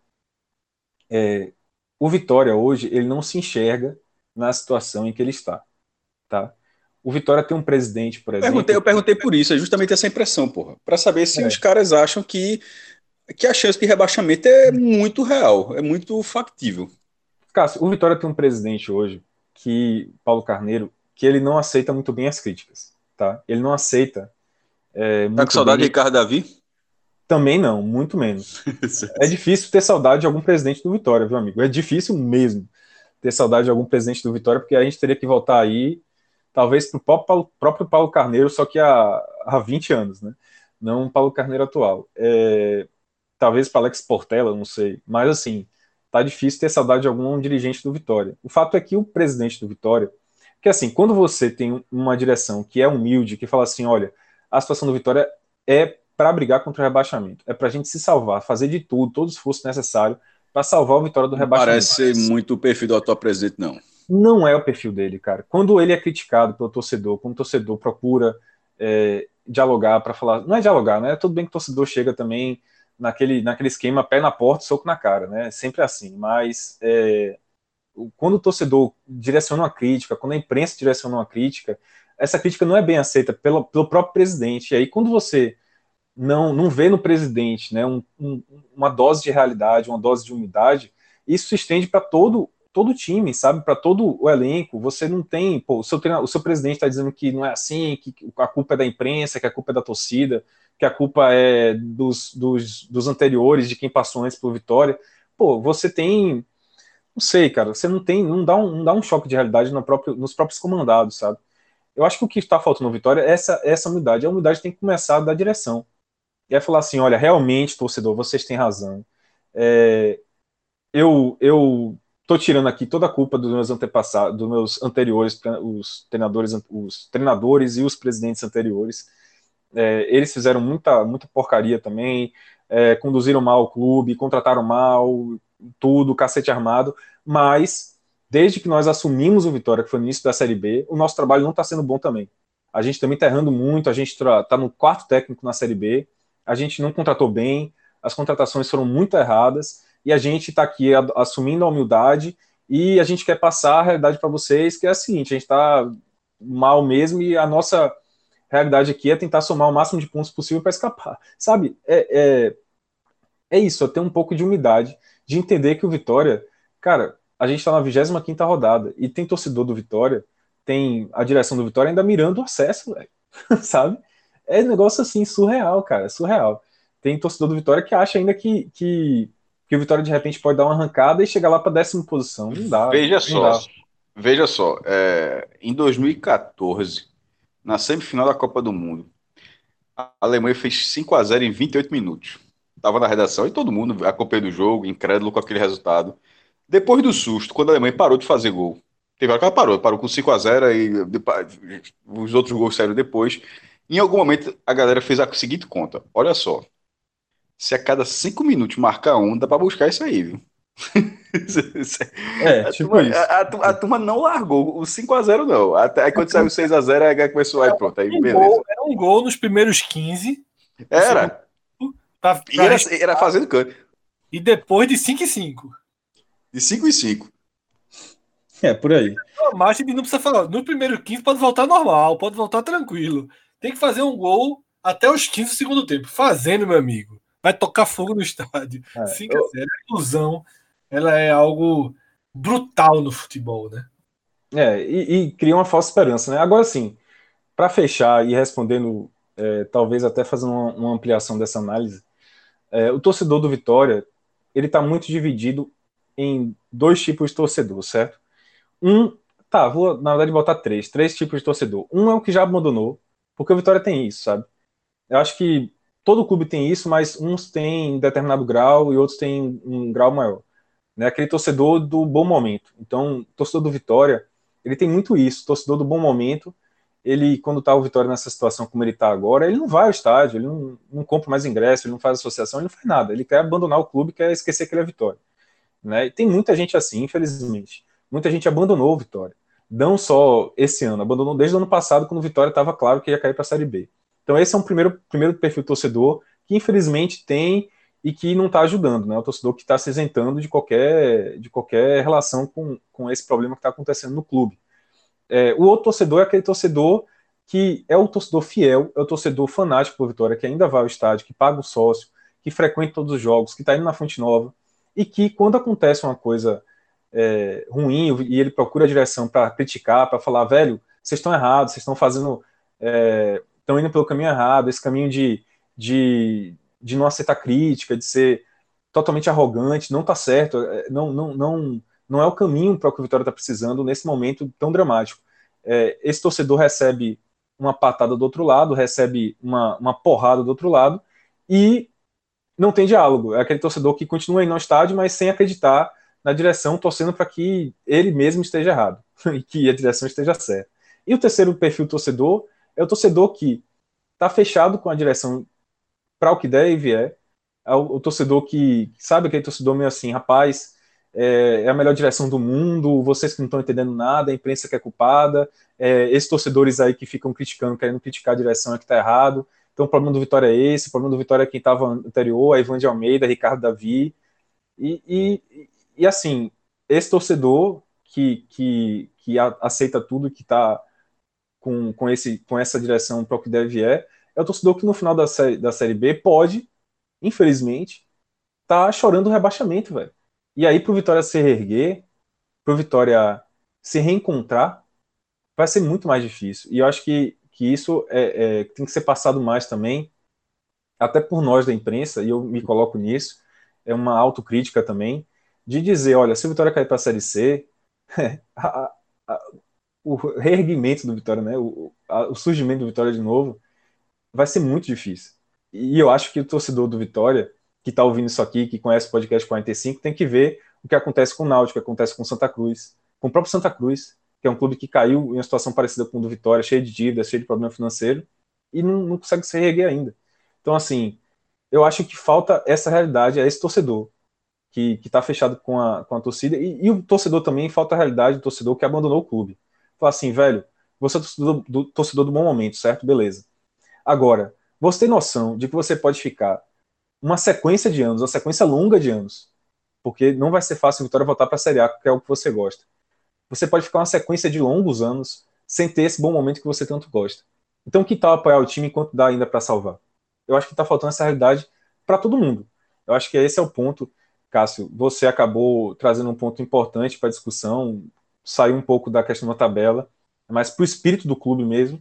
C: é, o Vitória hoje ele não se enxerga na situação em que ele está. Tá? O Vitória tem um presidente, por exemplo.
B: Perguntei, eu perguntei por isso, é justamente essa impressão, porra. Para saber se é. os caras acham que, que a chance de rebaixamento é muito real, é muito factível.
C: Cássio, o Vitória tem um presidente hoje, que Paulo Carneiro, que ele não aceita muito bem as críticas, tá? Ele não aceita.
B: É, tá com saudade bem... de Ricardo Davi?
C: Também não, muito menos. é difícil ter saudade de algum presidente do Vitória, viu, amigo? É difícil mesmo ter saudade de algum presidente do Vitória, porque a gente teria que voltar aí, talvez para o próprio, próprio Paulo Carneiro, só que há, há 20 anos, né? Não o Paulo Carneiro atual. É, talvez para Alex Portela, não sei. Mas assim, tá difícil ter saudade de algum dirigente do Vitória. O fato é que o presidente do Vitória, que assim, quando você tem uma direção que é humilde, que fala assim, olha, a situação do Vitória é para brigar contra o rebaixamento, é para a gente se salvar, fazer de tudo, todo o esforço necessário para salvar o Vitória do rebaixamento.
B: Parece ser muito o perfil do atual presidente, não.
C: Não é o perfil dele, cara. Quando ele é criticado pelo torcedor, quando o torcedor procura é, dialogar para falar, não é dialogar, né? Tudo bem que o torcedor chega também naquele, naquele esquema pé na porta, soco na cara, né? Sempre assim. Mas é, quando o torcedor direciona uma crítica, quando a imprensa direciona uma crítica, essa crítica não é bem aceita pelo, pelo próprio presidente. E aí, quando você não, não vê no presidente né, um, um, uma dose de realidade, uma dose de umidade, isso se estende para todo todo o time, sabe? Para todo o elenco. Você não tem. Pô, o, seu, o seu presidente está dizendo que não é assim, que a culpa é da imprensa, que a culpa é da torcida que a culpa é dos, dos, dos anteriores, de quem passou antes por Vitória. Pô, você tem. Não sei, cara, você não tem. Não dá um, não dá um choque de realidade no próprio, nos próprios comandados, sabe? Eu acho que o que está faltando no Vitória é essa, essa humildade. A humildade tem que começar da direção. E é falar assim: olha, realmente, torcedor, vocês têm razão. É, eu, eu tô tirando aqui toda a culpa dos meus antepassados, dos meus anteriores, os treinadores, os treinadores e os presidentes anteriores. É, eles fizeram muita, muita porcaria também, é, conduziram mal o clube, contrataram mal, tudo, cacete armado, mas desde que nós assumimos o Vitória, que foi no início da Série B, o nosso trabalho não está sendo bom também. A gente também está errando muito, a gente está no quarto técnico na Série B, a gente não contratou bem, as contratações foram muito erradas, e a gente está aqui assumindo a humildade e a gente quer passar a realidade para vocês, que é a seguinte, a gente está mal mesmo e a nossa realidade aqui é tentar somar o máximo de pontos possível para escapar. Sabe, é, é, é isso, é ter um pouco de humildade, de entender que o Vitória, cara, a gente está na 25 rodada e tem torcedor do Vitória, tem a direção do Vitória ainda mirando o acesso, velho, sabe? É um negócio assim, surreal, cara, surreal. Tem torcedor do Vitória que acha ainda que, que, que o Vitória de repente pode dar uma arrancada e chegar lá para décima posição. Não dá.
B: Veja
C: não
B: só, dá. veja só, é, em 2014, na semifinal da Copa do Mundo, a Alemanha fez 5 a 0 em 28 minutos. Estava na redação e todo mundo acompanhando o jogo, incrédulo com aquele resultado. Depois do susto, quando a Alemanha parou de fazer gol, teve hora que ela parou, parou com 5 a 0 e os outros gols saíram depois. Em algum momento, a galera fez a seguinte conta: olha só, se a cada cinco minutos marcar um, dá pra buscar isso aí, viu?
C: É, a, tipo
B: turma, a, a, a, turma não largou o 5x0, não. Até aí quando saiu o 6x0, aí começou, aí pronto, aí beleza.
A: Gol, era um gol nos primeiros 15.
B: Era. Pra, pra e era, era fazendo canto.
A: E depois de 5 e 5.
B: De 5 e 5.
C: É, por aí.
A: Mas não precisa falar. No primeiro 15 pode voltar normal, pode voltar tranquilo. Tem que fazer um gol até os 15 do segundo tempo. Fazendo, meu amigo vai tocar fogo no estádio. É, 5 a 0 a ilusão, ela é algo brutal no futebol, né?
C: É, e, e cria uma falsa esperança, né? Agora sim, para fechar e respondendo, é, talvez até fazendo uma, uma ampliação dessa análise, é, o torcedor do Vitória, ele está muito dividido em dois tipos de torcedor, certo? Um, tá, vou na verdade botar três, três tipos de torcedor. Um é o que já abandonou, porque o Vitória tem isso, sabe? Eu acho que todo clube tem isso, mas uns têm determinado grau e outros têm um grau maior. Né? Aquele torcedor do bom momento. Então, torcedor do Vitória, ele tem muito isso. Torcedor do bom momento, ele, quando está o Vitória nessa situação como ele está agora, ele não vai ao estádio, ele não, não, compra mais ingresso, ele não faz associação, ele não faz nada. Ele quer abandonar o clube, quer esquecer que ele é Vitória. Né? E tem muita gente assim, infelizmente. Muita gente abandonou o Vitória. Não só esse ano, abandonou desde o ano passado, quando o Vitória estava claro que ia cair para a Série B. Então esse é um primeiro, primeiro perfil torcedor que infelizmente tem e que não está ajudando, né? O torcedor que está se isentando de qualquer, de qualquer relação com, com esse problema que está acontecendo no clube. É, o outro torcedor é aquele torcedor que é o torcedor fiel, é o torcedor fanático por Vitória, que ainda vai ao estádio, que paga o sócio, que frequenta todos os jogos, que está indo na Fonte Nova, e que quando acontece uma coisa é, ruim e ele procura a direção para criticar, para falar, velho, vocês estão errados, vocês estão fazendo é, estão indo pelo caminho errado, esse caminho de, de, de não aceitar crítica, de ser totalmente arrogante, não está certo, é, não, não, não, não é o caminho para o que o Vitória está precisando nesse momento tão dramático. É, esse torcedor recebe uma patada do outro lado, recebe uma, uma porrada do outro lado e não tem diálogo. É aquele torcedor que continua aí no estádio, mas sem acreditar na direção, torcendo para que ele mesmo esteja errado e que a direção esteja certa. E o terceiro perfil torcedor é o torcedor que está fechado com a direção para o que der e vier. É o, o, torcedor que sabe aquele torcedor meio assim, rapaz, é, é, a melhor direção do mundo, vocês que não estão entendendo nada, a imprensa que é culpada, é, esses torcedores aí que ficam criticando, querendo criticar a direção é que está errado. Então o problema do Vitória é esse, o problema do Vitória é quem estava anterior, a Ivan de Almeida, Ricardo Davi. E, e, e assim, esse torcedor que, que, que aceita tudo, que está com, com, com essa direção para o que deve é, é o torcedor que no final da série, da série B pode, infelizmente, tá chorando o rebaixamento, velho. E aí, pro Vitória se reerguer, pro Vitória se reencontrar, vai ser muito mais difícil. E eu acho que, que isso é, é, tem que ser passado mais também, até por nós da imprensa, e eu me coloco nisso, é uma autocrítica também, de dizer, olha, se o Vitória cair para a Série C, a, a, o reerguimento do Vitória, né, o, a, o surgimento do Vitória de novo, vai ser muito difícil. E eu acho que o torcedor do Vitória, que está ouvindo isso aqui, que conhece o podcast 45, tem que ver o que acontece com o Náutico, o que acontece com o Santa Cruz, com o próprio Santa Cruz, que é um clube que caiu em uma situação parecida com o do Vitória, cheio de dívidas, cheio de problema financeiro, e não, não consegue se reerguer ainda. Então, assim, eu acho que falta essa realidade a esse torcedor, que está fechado com a, com a torcida, e, e, o torcedor também, falta a realidade do torcedor que abandonou o clube falar assim, velho, você é torcedor do, torcedor do bom momento, certo? Beleza. Agora, você tem noção de que você pode ficar uma sequência de anos, uma sequência longa de anos, porque não vai ser fácil Vitória voltar para a Série A, que é o que você gosta. Você pode ficar uma sequência de longos anos sem ter esse bom momento que você tanto gosta. Então, que tal apoiar o time enquanto dá ainda para salvar? Eu acho que está faltando essa realidade para todo mundo. Eu acho que esse é o ponto, Cássio. Você acabou trazendo um ponto importante para a discussão, saiu um pouco da questão da tabela, mas para o espírito do clube mesmo,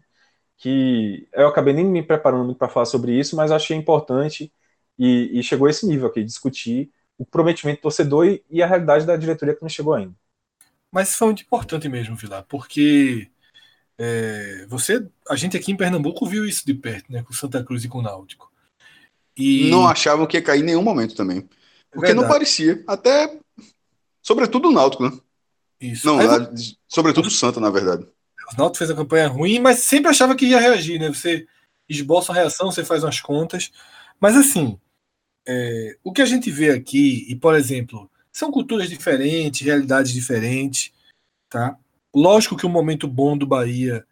C: que eu acabei nem me preparando muito para falar sobre isso, mas achei importante e, e, chegou a esse nível aqui, discutir o prometimento do torcedor e, e a realidade da diretoria que não chegou ainda.
A: Mas isso foi muito importante mesmo, Vilar, porque é, você, a gente aqui em Pernambuco viu isso de perto, né, com Santa Cruz e com o Náutico.
B: E... Não achavam que ia cair em nenhum momento também. É porque não parecia. Até, sobretudo o Náutico, né? Isso. Não, Aí, sobretudo o Santa, na verdade.
A: O Náutico fez a campanha ruim, mas sempre achava que ia reagir, né? Você esboça a reação, você faz umas contas. Mas assim, é, o que a gente vê aqui, e por exemplo, são culturas diferentes, realidades diferentes, tá? Lógico que o momento bom do Bahia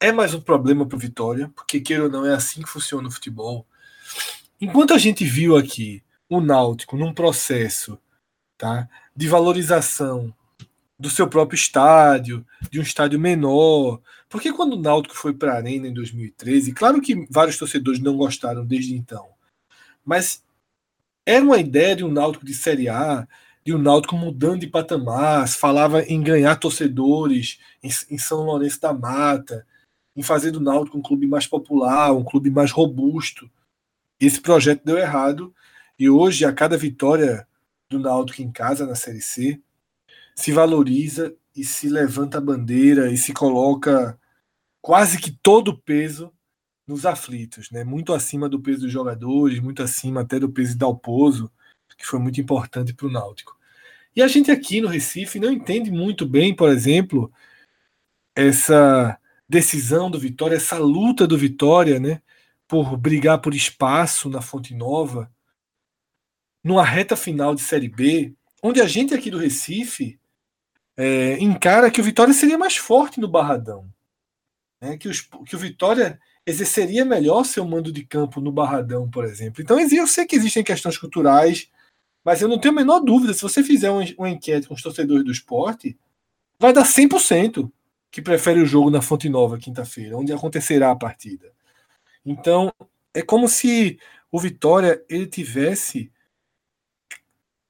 A: é mais um problema para Vitória, porque queira ou não é assim que funciona o futebol. Enquanto a gente viu aqui o Náutico num processo tá, de valorização do seu próprio estádio, de um estádio menor, porque quando o Náutico foi para a Arena em 2013, claro que vários torcedores não gostaram desde então, mas era uma ideia de um Náutico de Série A, de um Náutico mudando de patamar, falava em ganhar torcedores em, em, São Lourenço da Mata, em fazer do Náutico um clube mais popular, um clube mais robusto. Esse projeto deu errado e hoje a cada vitória do Náutico em casa na Série C se valoriza e se levanta a bandeira e se coloca quase que todo o peso nos aflitos, né? Muito acima do peso dos jogadores, muito acima até do peso de Dalpozo, que foi muito importante para o Náutico. E a gente aqui no Recife não entende muito bem, por exemplo, essa decisão do Vitória, essa luta do Vitória, né, por brigar por espaço na Fonte Nova, numa reta final de Série B, onde a gente aqui do Recife é, encara que o Vitória seria mais forte no Barradão, né, que, os, que o Vitória exerceria melhor seu mando de campo no Barradão, por exemplo. Então eu sei que existem questões culturais mas eu não tenho a menor dúvida, se você fizer uma, enquete com os torcedores do esporte, vai dar 100% que prefere o jogo na Fonte Nova quinta-feira, onde acontecerá a partida. Então, é como se o Vitória ele tivesse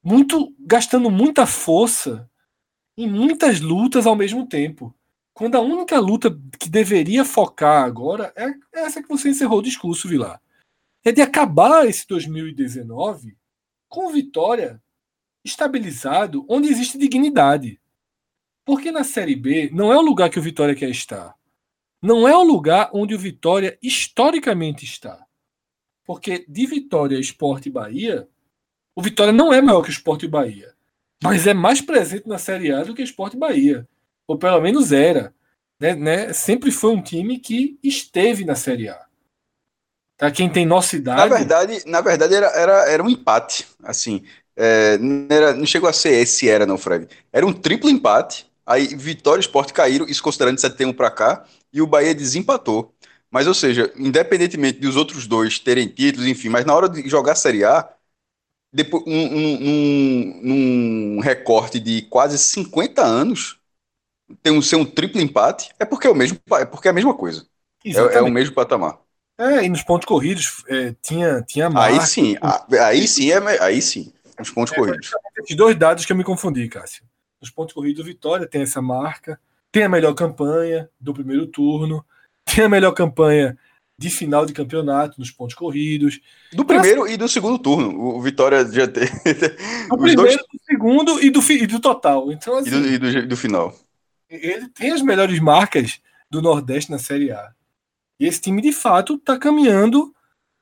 A: muito gastando muita força em muitas lutas ao mesmo tempo. Quando a única luta que deveria focar agora é essa que você encerrou o discurso, Vilar. É de acabar esse 2019 com vitória estabilizado, onde existe dignidade. Porque na Série B não é o lugar que o Vitória quer estar. Não é o lugar onde o Vitória historicamente está. Porque de Vitória, Esporte e Bahia, o Vitória não é maior que o Esporte e Bahia. Mas é mais presente na Série A do que o Esporte e Bahia. Ou pelo menos era. Né, né? Sempre foi um time que esteve na Série A. Para quem tem nossa idade.
B: Na verdade, na verdade era, era, era um empate. Assim, é, não, era, não chegou a ser esse, era, não, Fred. Era um triplo empate. Aí Vitória e Sport caíram, isso considerando de setembro para cá, e o Bahia desempatou. Mas, ou seja, independentemente dos outros dois terem títulos, enfim, mas na hora de jogar a Série A, depois, um, um, um, um recorte de quase 50 anos, tem um, ser um triplo empate, é porque é, o mesmo, é porque é a mesma coisa. É, é, o mesmo patamar.
A: É, e nos pontos corridos é, tinha, tinha
B: marca. Aí sim, aí sim, é, aí sim, nos pontos é, corridos.
A: Os dois dados que eu me confundi, Cássio. Nos pontos corridos, o Vitória tem essa marca, tem a melhor campanha do primeiro turno, tem a melhor campanha de final de campeonato nos pontos corridos.
B: Do primeiro Mas, e do segundo turno. O Vitória já tem.
A: Do primeiro, dois... do segundo e do, e do total. Então, assim,
B: e, do, e do, do final.
A: Ele tem as melhores marcas do Nordeste na Série A. E esse time, de fato, está caminhando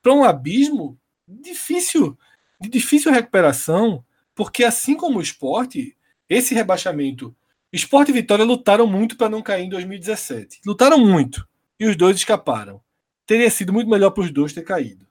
A: para um abismo difícil, de difícil recuperação, porque assim como o esporte, esse rebaixamento. Esporte e Vitória lutaram muito para não cair em 2017. Lutaram muito. E os dois escaparam. Teria sido muito melhor para os dois ter caído.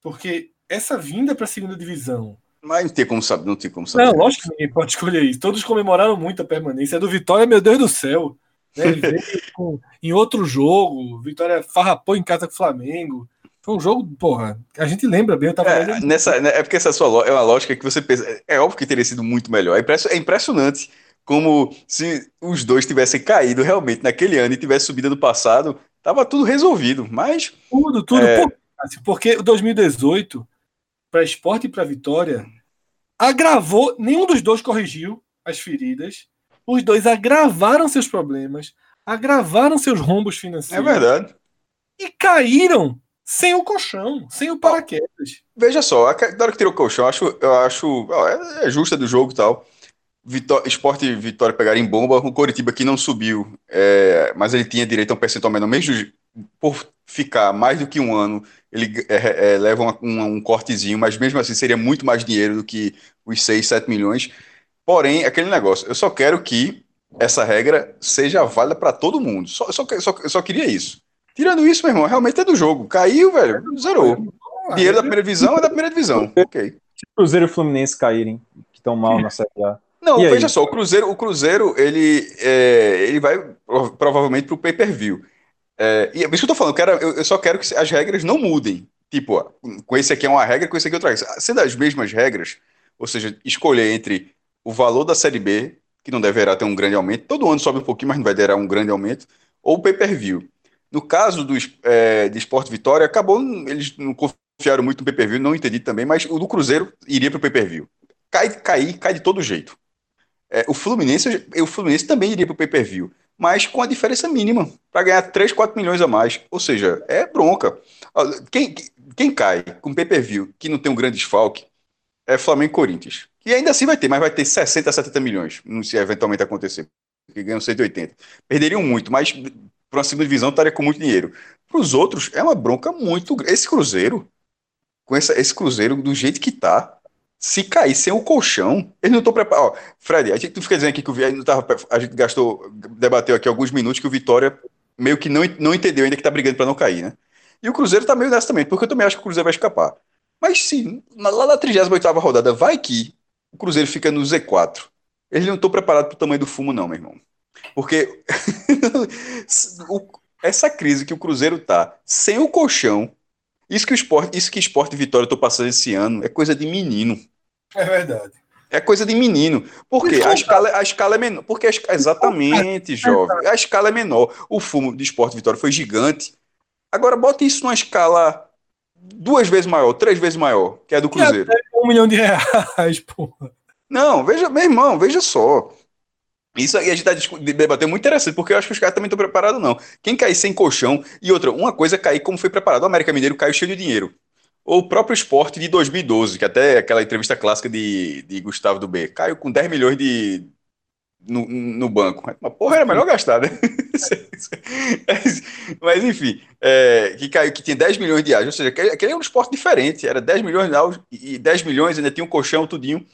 A: Porque essa vinda para a segunda divisão.
B: Mas não tem como saber, não tem como saber.
A: Não, lógico que ninguém pode escolher isso. Todos comemoraram muito a permanência. Do Vitória, meu Deus do céu. Né? Ele veio com, em outro jogo, Vitória farrapou em casa com o Flamengo. Foi um jogo, porra, a gente lembra bem. Eu tava
B: é, nessa, né, é porque essa sua é uma lógica que você pensa. É óbvio que teria sido muito melhor. É impressionante como se os dois tivessem caído realmente naquele ano e tivesse subido do passado, tava tudo resolvido. Mas.
A: Tudo, tudo. É... Porque o 2018, para esporte e para vitória, agravou. Nenhum dos dois corrigiu as feridas. Os dois agravaram seus problemas, agravaram seus rombos financeiros.
B: É verdade.
A: E caíram sem o colchão, sem o paraquedas.
B: Veja só, na hora que tirou o colchão, eu acho, eu acho é, é justa do jogo e tal. Vitória, esporte e Vitória pegaram em bomba, o Coritiba que não subiu, é, mas ele tinha direito a um percentual menor, mesmo por ficar mais do que um ano, ele é, é, leva uma, um, um, cortezinho, mas mesmo assim seria muito mais dinheiro do que os 6, 7 milhões. Porém, aquele negócio, eu só quero que essa regra seja válida para todo mundo. Só, só, só, só queria isso. Tirando isso, meu irmão, realmente é do jogo. Caiu, velho, zerou. Dinheiro da primeira divisão é da primeira divisão. Ok.
C: Se o Cruzeiro e o Fluminense caírem, que estão mal na Série A.
B: Não, e veja aí? só, o Cruzeiro, o Cruzeiro, ele, é, ele vai provavelmente para o pay-per-view. É, e é isso que eu tô falando, eu, quero, eu, eu, só quero que as regras não mudem. Tipo, com esse aqui é uma regra, com esse aqui é outra regra. Sendo as mesmas regras, ou seja, escolher entre o valor da Série B, que não deverá ter um grande aumento, todo ano sobe um pouquinho, mas não vai ter um grande aumento, ou o pay-per-view. No caso do é, de Esporte Vitória, acabou, eles não confiaram muito no pay-per-view, não entendi também, mas o do Cruzeiro iria para o pay-per-view. Cai, cai, cai de todo jeito. É, o, Fluminense, o Fluminense também iria para o pay-per-view, mas com a diferença mínima, para ganhar 3, 4 milhões a mais. Ou seja, é bronca. Quem, quem cai com pay-per-view que não tem um grande desfalque é Flamengo e Corinthians. E ainda assim vai ter, mas vai ter 60, 70 milhões, se eventualmente acontecer. Que ganham 180. Perderiam muito, mas para uma segunda divisão estaria com muito dinheiro. Para os outros, é uma bronca muito grande. Esse Cruzeiro, com essa, esse Cruzeiro, do jeito que tá, se cair sem o colchão, eles não estão preparados. Fred, a gente fica dizendo aqui que o não tava, a gente gastou, debateu aqui alguns minutos que o Vitória meio que não, não entendeu ainda que está brigando para não cair, né? E o Cruzeiro está meio nessa também, porque eu também acho que o Cruzeiro vai escapar. Mas sim, lá na 38 rodada, vai que o Cruzeiro fica no Z4. Eles não estão preparados para o tamanho do fumo, não, meu irmão. Porque essa crise que o Cruzeiro tá, sem o colchão, isso que o esporte, isso que esporte e Vitória estão passando esse ano é coisa de menino.
A: É verdade.
B: É coisa de menino. Porque a escala, a escala é menor. Porque a, exatamente, jovem. A escala é menor. O fumo de esporte Vitória foi gigante. Agora bota isso numa escala duas vezes maior, três vezes maior, que é a do Cruzeiro. É
A: um milhão de reais, porra.
B: Não, veja, meu irmão, veja só. Isso aí a gente tá debatendo muito interessante, porque eu acho que os caras também estão preparados, não. Quem cair sem colchão, e outra, uma coisa é cair como foi preparado. O América Mineiro caiu cheio de dinheiro. Ou o próprio esporte de 2012, que até aquela entrevista clássica de, de Gustavo do B, caiu com 10 milhões de, no, no banco. Mas, porra, era melhor gastar, né? Mas, enfim, é, que caiu, que tinha 10 milhões de reais. Ou seja, aquele é um esporte diferente. Era 10 milhões de reais e 10 milhões ainda tinha um colchão, tudinho.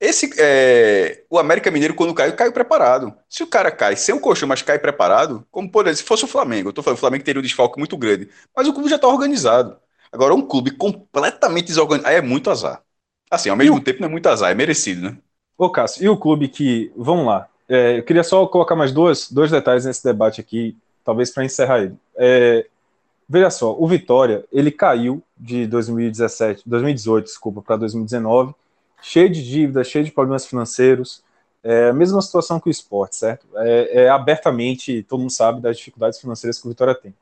B: Esse, é, o América Mineiro, quando caiu, caiu preparado. Se o cara cai sem o colchão, mas cai preparado, como por exemplo, se fosse o Flamengo, eu tô falando, o Flamengo teria um desfalque muito grande, mas o clube já está organizado. Agora, um clube completamente desorganizado, aí é muito azar. Assim, ao mesmo o... tempo não é muito azar, é merecido, né?
C: Ô, Cássio, e o clube que, vamos lá, é, eu queria só colocar mais dois, dois detalhes nesse debate aqui, talvez para encerrar ele. É, veja só, o Vitória, ele caiu de 2017, 2018, desculpa, para 2019, cheio de dívidas, cheio de problemas financeiros, é a mesma situação que o esporte, certo? É, é, abertamente, todo mundo sabe das dificuldades financeiras que o Vitória tem.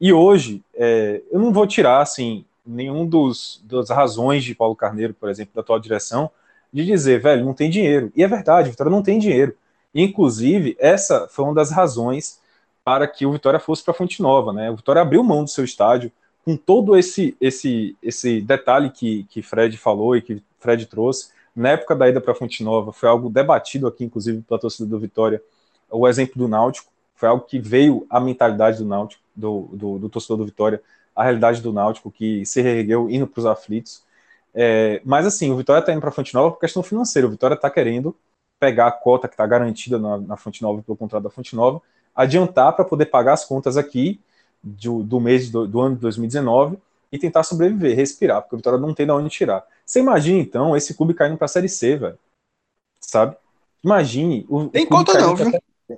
C: E hoje, é, eu não vou tirar, assim, nenhum dos das razões de Paulo Carneiro, por exemplo, da atual direção, de dizer, velho, não tem dinheiro. E é verdade, o Vitória não tem dinheiro. Inclusive, essa foi uma das razões para que o Vitória fosse para Fonte Nova, né? O Vitória abriu mão do seu estádio com todo esse esse esse detalhe que, que Fred falou e que Fred trouxe, na época da ida para Fonte Nova, foi algo debatido aqui, inclusive, pela torcida do Vitória, o exemplo do Náutico, foi algo que veio a mentalidade do Náutico, do, do, do torcedor do Vitória, a realidade do Náutico, que se reergueu indo para os aflitos. É, mas assim, o Vitória está indo para a Fonte Nova por questão financeira, o Vitória está querendo pegar a cota que está garantida na, na Fonte Nova pelo contrato da Fonte Nova, adiantar para poder pagar as contas aqui do, do mês do, do ano de 2019 e tentar sobreviver, respirar, porque o Vitória não tem de onde tirar. Você imagina, então, esse clube caindo para a Série C, velho. Sabe? Imagine.
B: O, tem o conta não, viu?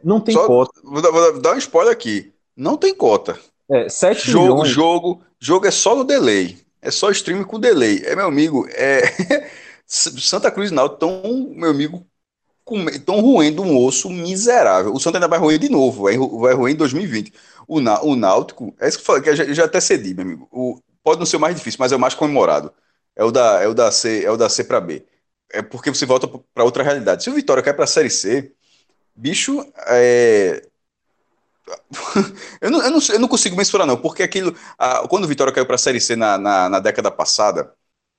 C: Não tem Só, cota.
B: Vou, vou, dar um spoiler aqui. Não tem cota.
C: É, 7
B: jogo,
C: milhões.
B: Jogo, jogo é só no delay. É só streaming com delay. É, meu amigo, é. Santa Cruz não tão, meu amigo, tão ruendo um osso miserável. O Santa ainda vai roer de novo, vai, vai roer em 2020. O, o Náutico, é isso que eu falei, que eu já, eu já até cedi, meu amigo. O, pode não ser o mais difícil, mas é o mais comemorado. É o da, é o da C, é o da C para B. É porque você volta para outra realidade. Se o Vitória cai para a Série C, bicho, é... eu, não, eu, não, eu não consigo mensurar, não, porque aquilo. A, quando o Vitória caiu para a Série C na, na, na década passada,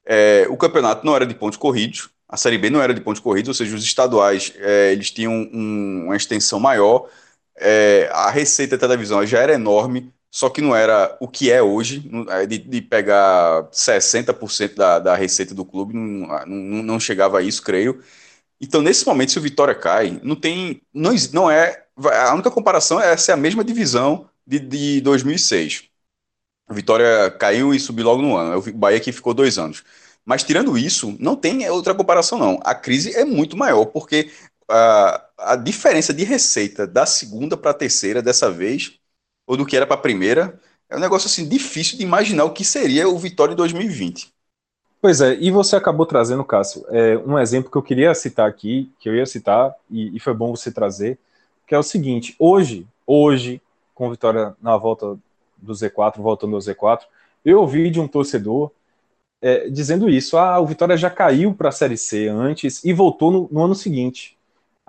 B: é, o campeonato não era de pontos corridos, a Série B não era de pontos corridos, ou seja, os estaduais é, eles tinham um, uma extensão maior, é, a receita da televisão já era enorme, só que não era o que é hoje, é, de, de pegar 60% da, da receita do clube, não, não, não, chegava a isso, creio. Então, nesse momento, se o Vitória cai, não tem. Não, não é. A única comparação é ser a mesma divisão de, de 2006. A Vitória caiu e subiu logo no ano. O Bahia que ficou dois anos. Mas tirando isso, não tem outra comparação, não. A crise é muito maior, porque a, a diferença de receita da segunda para a terceira dessa vez, ou do que era para a primeira, é um negócio assim difícil de imaginar o que seria o Vitória em 2020.
C: Pois é, e você acabou trazendo, Cássio, é, um exemplo que eu queria citar aqui, que eu ia citar, e, e foi bom você trazer, que é o seguinte: hoje, hoje, com Vitória na volta do Z4, voltando ao Z4, eu ouvi de um torcedor é, dizendo isso. Ah, o Vitória já caiu para a Série C antes e voltou no, no, ano seguinte.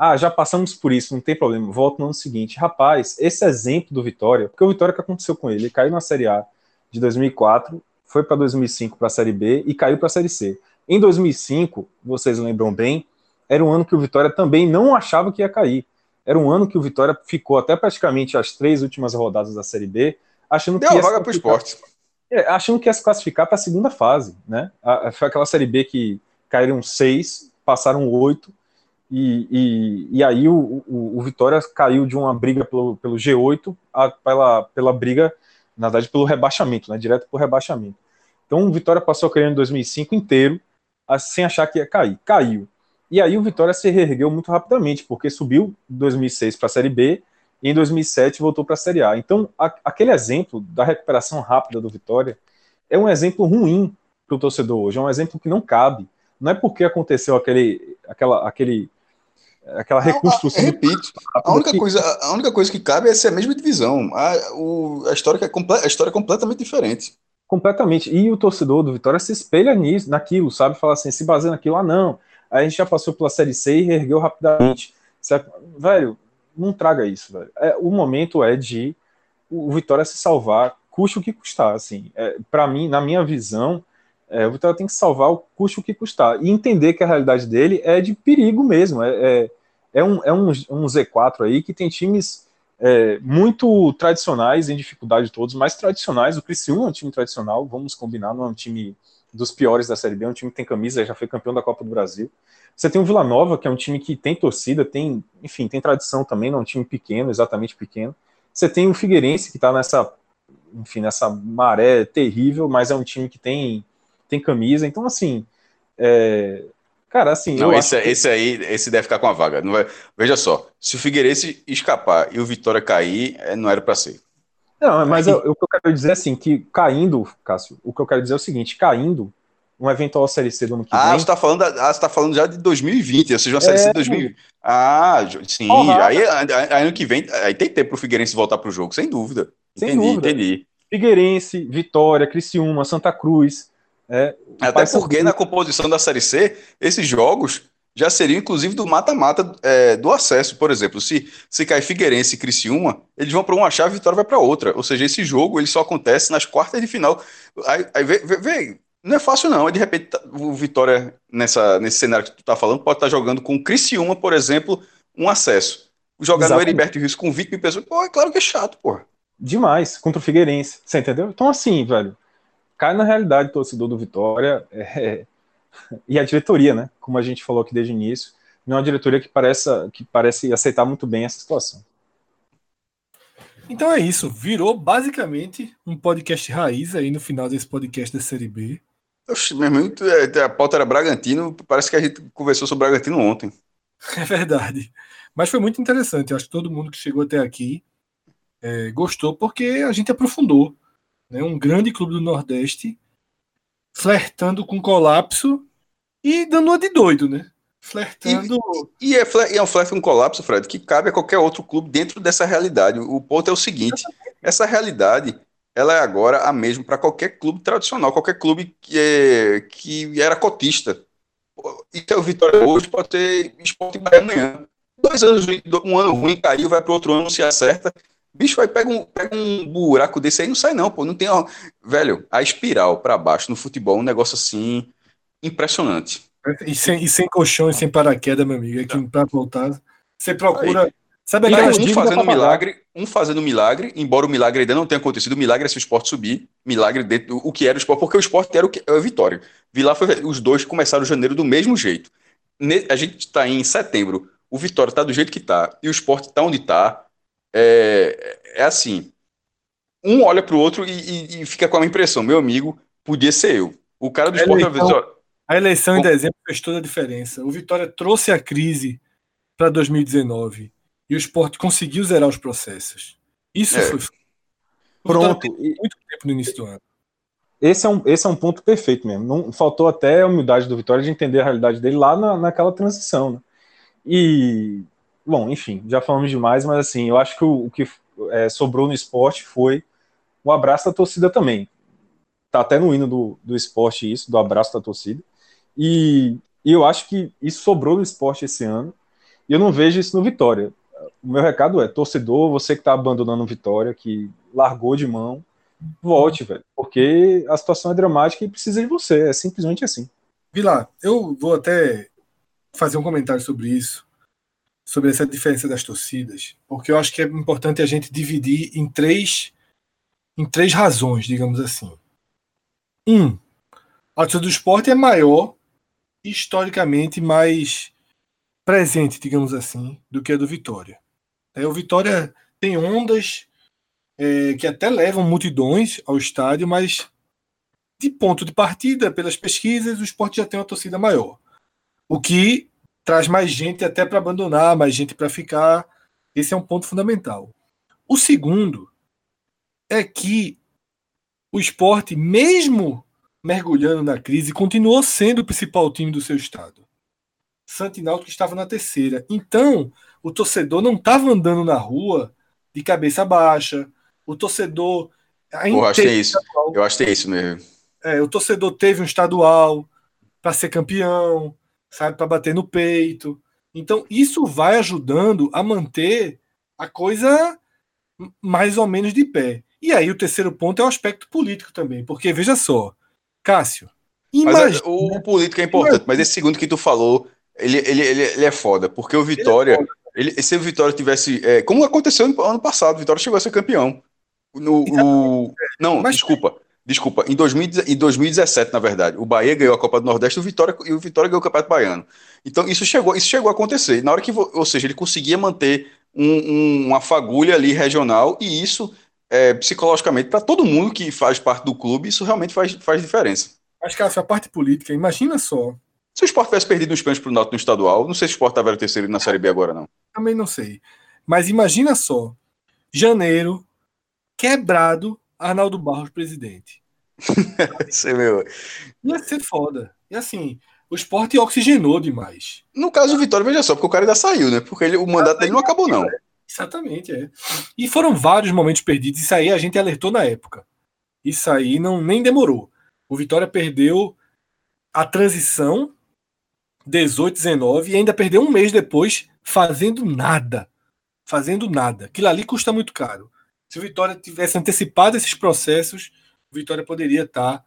C: Ah, já passamos por isso, não tem problema, volta no ano seguinte. Rapaz, esse exemplo do Vitória, porque o Vitória que aconteceu com ele, ele caiu na Série A de 2004, foi para 2005 para a Série B e caiu para a Série C. Em 2005, vocês lembram bem, era um ano que o Vitória também não achava que ia cair. Era um ano que o Vitória ficou até praticamente as três últimas rodadas da Série B achando
B: Deu
C: que
B: ia vaga para o esporte.
C: É, achando que ia se classificar para a segunda fase, né? A, foi aquela série B que caíram seis, passaram oito, e, e, e aí o, o, o, Vitória caiu de uma briga pelo, pelo G8 a, pela, pela briga, na verdade, pelo rebaixamento, né? Direto para o rebaixamento. Então o Vitória passou a cair em 2005 inteiro, sem achar que ia cair. Caiu. E aí o Vitória se reergueu muito rapidamente, porque subiu em 2006 para a Série B e em 2007 voltou para a Série A. Então, a, aquele exemplo da recuperação rápida do Vitória é um exemplo ruim para o torcedor hoje, é um exemplo que não cabe. Não é porque aconteceu aquele, aquela, aquele, aquela reconstrução.
B: Não, repito, a única, que... coisa, a única coisa que cabe é ser a mesma divisão. A, o, a, história, é a história é completamente diferente.
C: Completamente. E o torcedor do Vitória se espelha nisso, naquilo, sabe? Fala assim, se baseia naquilo, ah, não. A gente já passou pela Série C e reergueu rapidamente. Certo? Velho, não traga isso, velho. É, o momento é de o Vitória se salvar, custe o que custar. Assim, é, para mim, na minha visão, é, o Vitória tem que salvar o custe o que custar e entender que a realidade dele é de perigo mesmo. É, é, é um, é um, um Z4 aí que tem times é, muito tradicionais, em dificuldade todos, mais tradicionais. O Criciúma é um time tradicional, vamos combinar, não é um time dos piores da Série B, é um time que tem camisa, já foi campeão da Copa do Brasil. Você tem o Vila Nova, que é um time que tem torcida, tem, enfim, tem tradição também, não é um time pequeno, exatamente pequeno. Você tem o Figueirense, que está nessa, enfim, nessa maré terrível, mas é um time que tem, tem camisa. Então, assim, é, cara, assim.
B: Não, esse, que... esse aí, esse deve ficar com a vaga. Não vai... Veja só, se o Figueirense escapar e o Vitória cair, é, não era para ser.
C: Não, mas eu, o que eu quero dizer é assim, que caindo, Cássio, o que eu quero dizer é o seguinte, caindo, um eventual Série C do ano que
B: ah,
C: vem.
B: Você tá falando, ah, você tá falando já de 2020, ou seja, uma Série é, C de 2020. Ah, sim, aí, aí, ano que vem, aí tem tempo pro Figueirense voltar pro jogo, sem dúvida.
C: Sem entendi, dúvida. entendi. Figueirense, Vitória, Criciúma, Santa Cruz. É,
B: Até porque na composição da Série C, esses jogos já seriam inclusive do mata-mata é, do acesso, por exemplo. Se, se cai Figueirense e Criciúma, eles vão para uma chave e Vitória vai para outra. Ou seja, esse jogo ele só acontece nas quartas de final. Aí, aí vê, vê, vê não é fácil, não. De repente, tá, o Vitória, nessa, nesse cenário que tu tá falando, pode estar tá jogando com o Criciúma, por exemplo, um acesso. Jogar Exatamente. no Heriberto Rios com 20 mil pessoas, pô, é claro que é chato, pô.
C: Demais, contra o Figueirense. Você entendeu? Então, assim, velho, cai na realidade torcedor do Vitória é... e a diretoria, né? Como a gente falou aqui desde o início, não é uma diretoria que parece, que parece aceitar muito bem essa situação.
A: Então é isso, virou basicamente um podcast raiz aí no final desse podcast da Série B.
B: Oxe, meu irmão, é, a pauta era Bragantino, parece que a gente conversou sobre Bragantino ontem.
A: É verdade. Mas foi muito interessante. Eu acho que todo mundo que chegou até aqui é, gostou, porque a gente aprofundou. Né? Um grande clube do Nordeste flertando com colapso e dando uma de doido, né? Flertando.
B: E, e, é, e é um flerte com colapso, Fred, que cabe a qualquer outro clube dentro dessa realidade. O ponto é o seguinte: essa realidade ela é agora a mesma para qualquer clube tradicional, qualquer clube que, é, que era cotista. Então o Vitória hoje pode ter esporte amanhã. Dois anos, um ano ruim caiu, vai para outro ano, se acerta. Bicho, vai pega um, pega um buraco desse aí não sai não, pô. Não tem, ó, velho, a espiral para baixo no futebol, um negócio assim impressionante.
A: E sem, e sem colchão e sem paraquedas, meu amigo, aqui para voltar, você procura aí.
B: Sabe aquela um fazendo milagre, um fazendo milagre, embora o milagre ainda não tenha acontecido, o milagre é se o esporte subir, milagre dentro, o que era o esporte, porque o esporte era o que é a vitória. Vilar foi os dois começaram janeiro do mesmo jeito. A gente está em setembro, o Vitória está do jeito que está e o esporte está onde está. É, é assim, um olha para o outro e, e, e, fica com a impressão, meu amigo, podia ser eu. O cara do a esporte
A: eleição, A eleição em dezembro fez toda a diferença. O Vitória trouxe a crise para 2019 e o esporte conseguiu zerar os processos. Isso é. foi.
C: Pronto. Muito tempo no início do ano. Esse é, um, esse é um ponto perfeito mesmo. Não, faltou até a humildade do Vitória de entender a realidade dele lá na, naquela transição. Né? E, bom, enfim, já falamos demais, mas assim, eu acho que o, o que é, sobrou no esporte foi o abraço da torcida também. Tá até no hino do, do esporte isso, do abraço da torcida. E, e eu acho que isso sobrou no esporte esse ano. E eu não vejo isso no Vitória o meu recado é, torcedor, você que está abandonando Vitória, que largou de mão, volte, velho, porque a situação é dramática e precisa de você, é simplesmente assim.
A: Vilar, eu vou até fazer um comentário sobre isso, sobre essa diferença das torcidas, porque eu acho que é importante a gente dividir em três, em três razões, digamos assim. Um, a torcida do esporte é maior, historicamente mais presente, digamos assim, do que a do Vitória. É, o Vitória tem ondas é, que até levam multidões ao estádio, mas de ponto de partida, pelas pesquisas, o esporte já tem uma torcida maior. O que traz mais gente até para abandonar, mais gente para ficar. Esse é um ponto fundamental. O segundo é que o esporte, mesmo mergulhando na crise, continuou sendo o principal time do seu estado. Santinalto que estava na terceira. Então, o torcedor não estava andando na rua de cabeça baixa. O torcedor.
B: Eu acho que é isso. Eu acho que é isso mesmo.
A: É, o torcedor teve um estadual para ser campeão, sabe, para bater no peito. Então, isso vai ajudando a manter a coisa mais ou menos de pé. E aí, o terceiro ponto é o aspecto político também, porque veja só, Cássio.
B: Imagina, o, o político é importante, imagina. mas esse segundo que tu falou ele, ele, ele, ele é foda, porque o Vitória. Ele, é se o Vitória tivesse. É, como aconteceu no ano passado, o Vitória chegou a ser campeão. No, o, não, Mas, desculpa. Desculpa, em, 2000, em 2017, na verdade, o Bahia ganhou a Copa do Nordeste o Vitória, e o Vitória ganhou o Campeonato Baiano. Então, isso chegou, isso chegou a acontecer. Na hora que, ou seja, ele conseguia manter um, um, uma fagulha ali regional, e isso, é, psicologicamente, para todo mundo que faz parte do clube, isso realmente faz, faz diferença.
A: Mas, cara, essa parte política, imagina só,
B: se o Sport tivesse perdido uns pênaltis pro Náutico no estadual, não sei se o Sport estava terceiro na Série B agora, não.
A: Também não sei. Mas imagina só, janeiro, quebrado, Arnaldo Barros presidente.
B: Isso é meu.
A: Ia ser foda. E assim, o esporte oxigenou demais.
B: No caso do Vitória, veja só, porque o cara ainda saiu, né? Porque ele, o mandato dele não acabou, não.
A: Exatamente, é. E foram vários momentos perdidos. Isso aí a gente alertou na época. Isso aí não nem demorou. O Vitória perdeu a transição 18, 19 e ainda perdeu um mês depois fazendo nada. Fazendo nada. Aquilo ali custa muito caro. Se o Vitória tivesse antecipado esses processos, o Vitória poderia estar.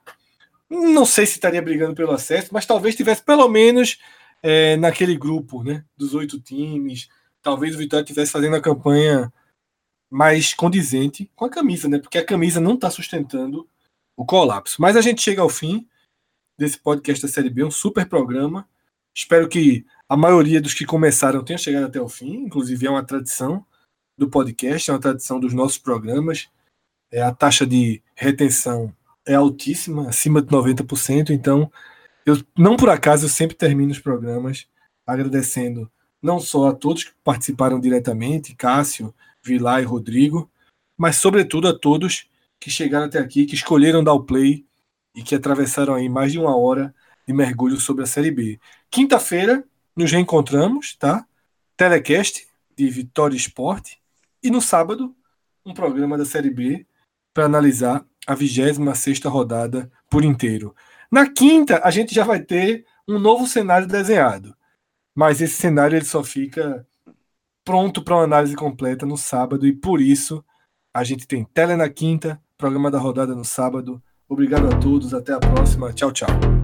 A: Não sei se estaria brigando pelo acesso, mas talvez tivesse pelo menos é, naquele grupo né, dos oito times. Talvez o Vitória estivesse fazendo a campanha mais condizente com a camisa, né? Porque a camisa não está sustentando o colapso. Mas a gente chega ao fim desse podcast da Série B, um super programa. Espero que a maioria dos que começaram tenha chegado até o fim. Inclusive, é uma tradição do podcast, é uma tradição dos nossos programas. É, a taxa de retenção é altíssima, acima de 90%. Então, eu não por acaso eu sempre termino os programas agradecendo não só a todos que participaram diretamente, Cássio, Vilar e Rodrigo, mas sobretudo a todos que chegaram até aqui, que escolheram dar o play e que atravessaram aí mais de uma hora de mergulho sobre a Série B. Quinta-feira nos reencontramos, tá? Telecast de Vitória Esporte e no sábado um programa da Série B para analisar a 26 rodada por inteiro. Na quinta, a gente já vai ter um novo cenário desenhado. Mas esse cenário ele só fica pronto para uma análise completa no sábado e por isso a gente tem tele na quinta, programa da rodada no sábado. Obrigado a todos, até a próxima. Tchau, tchau.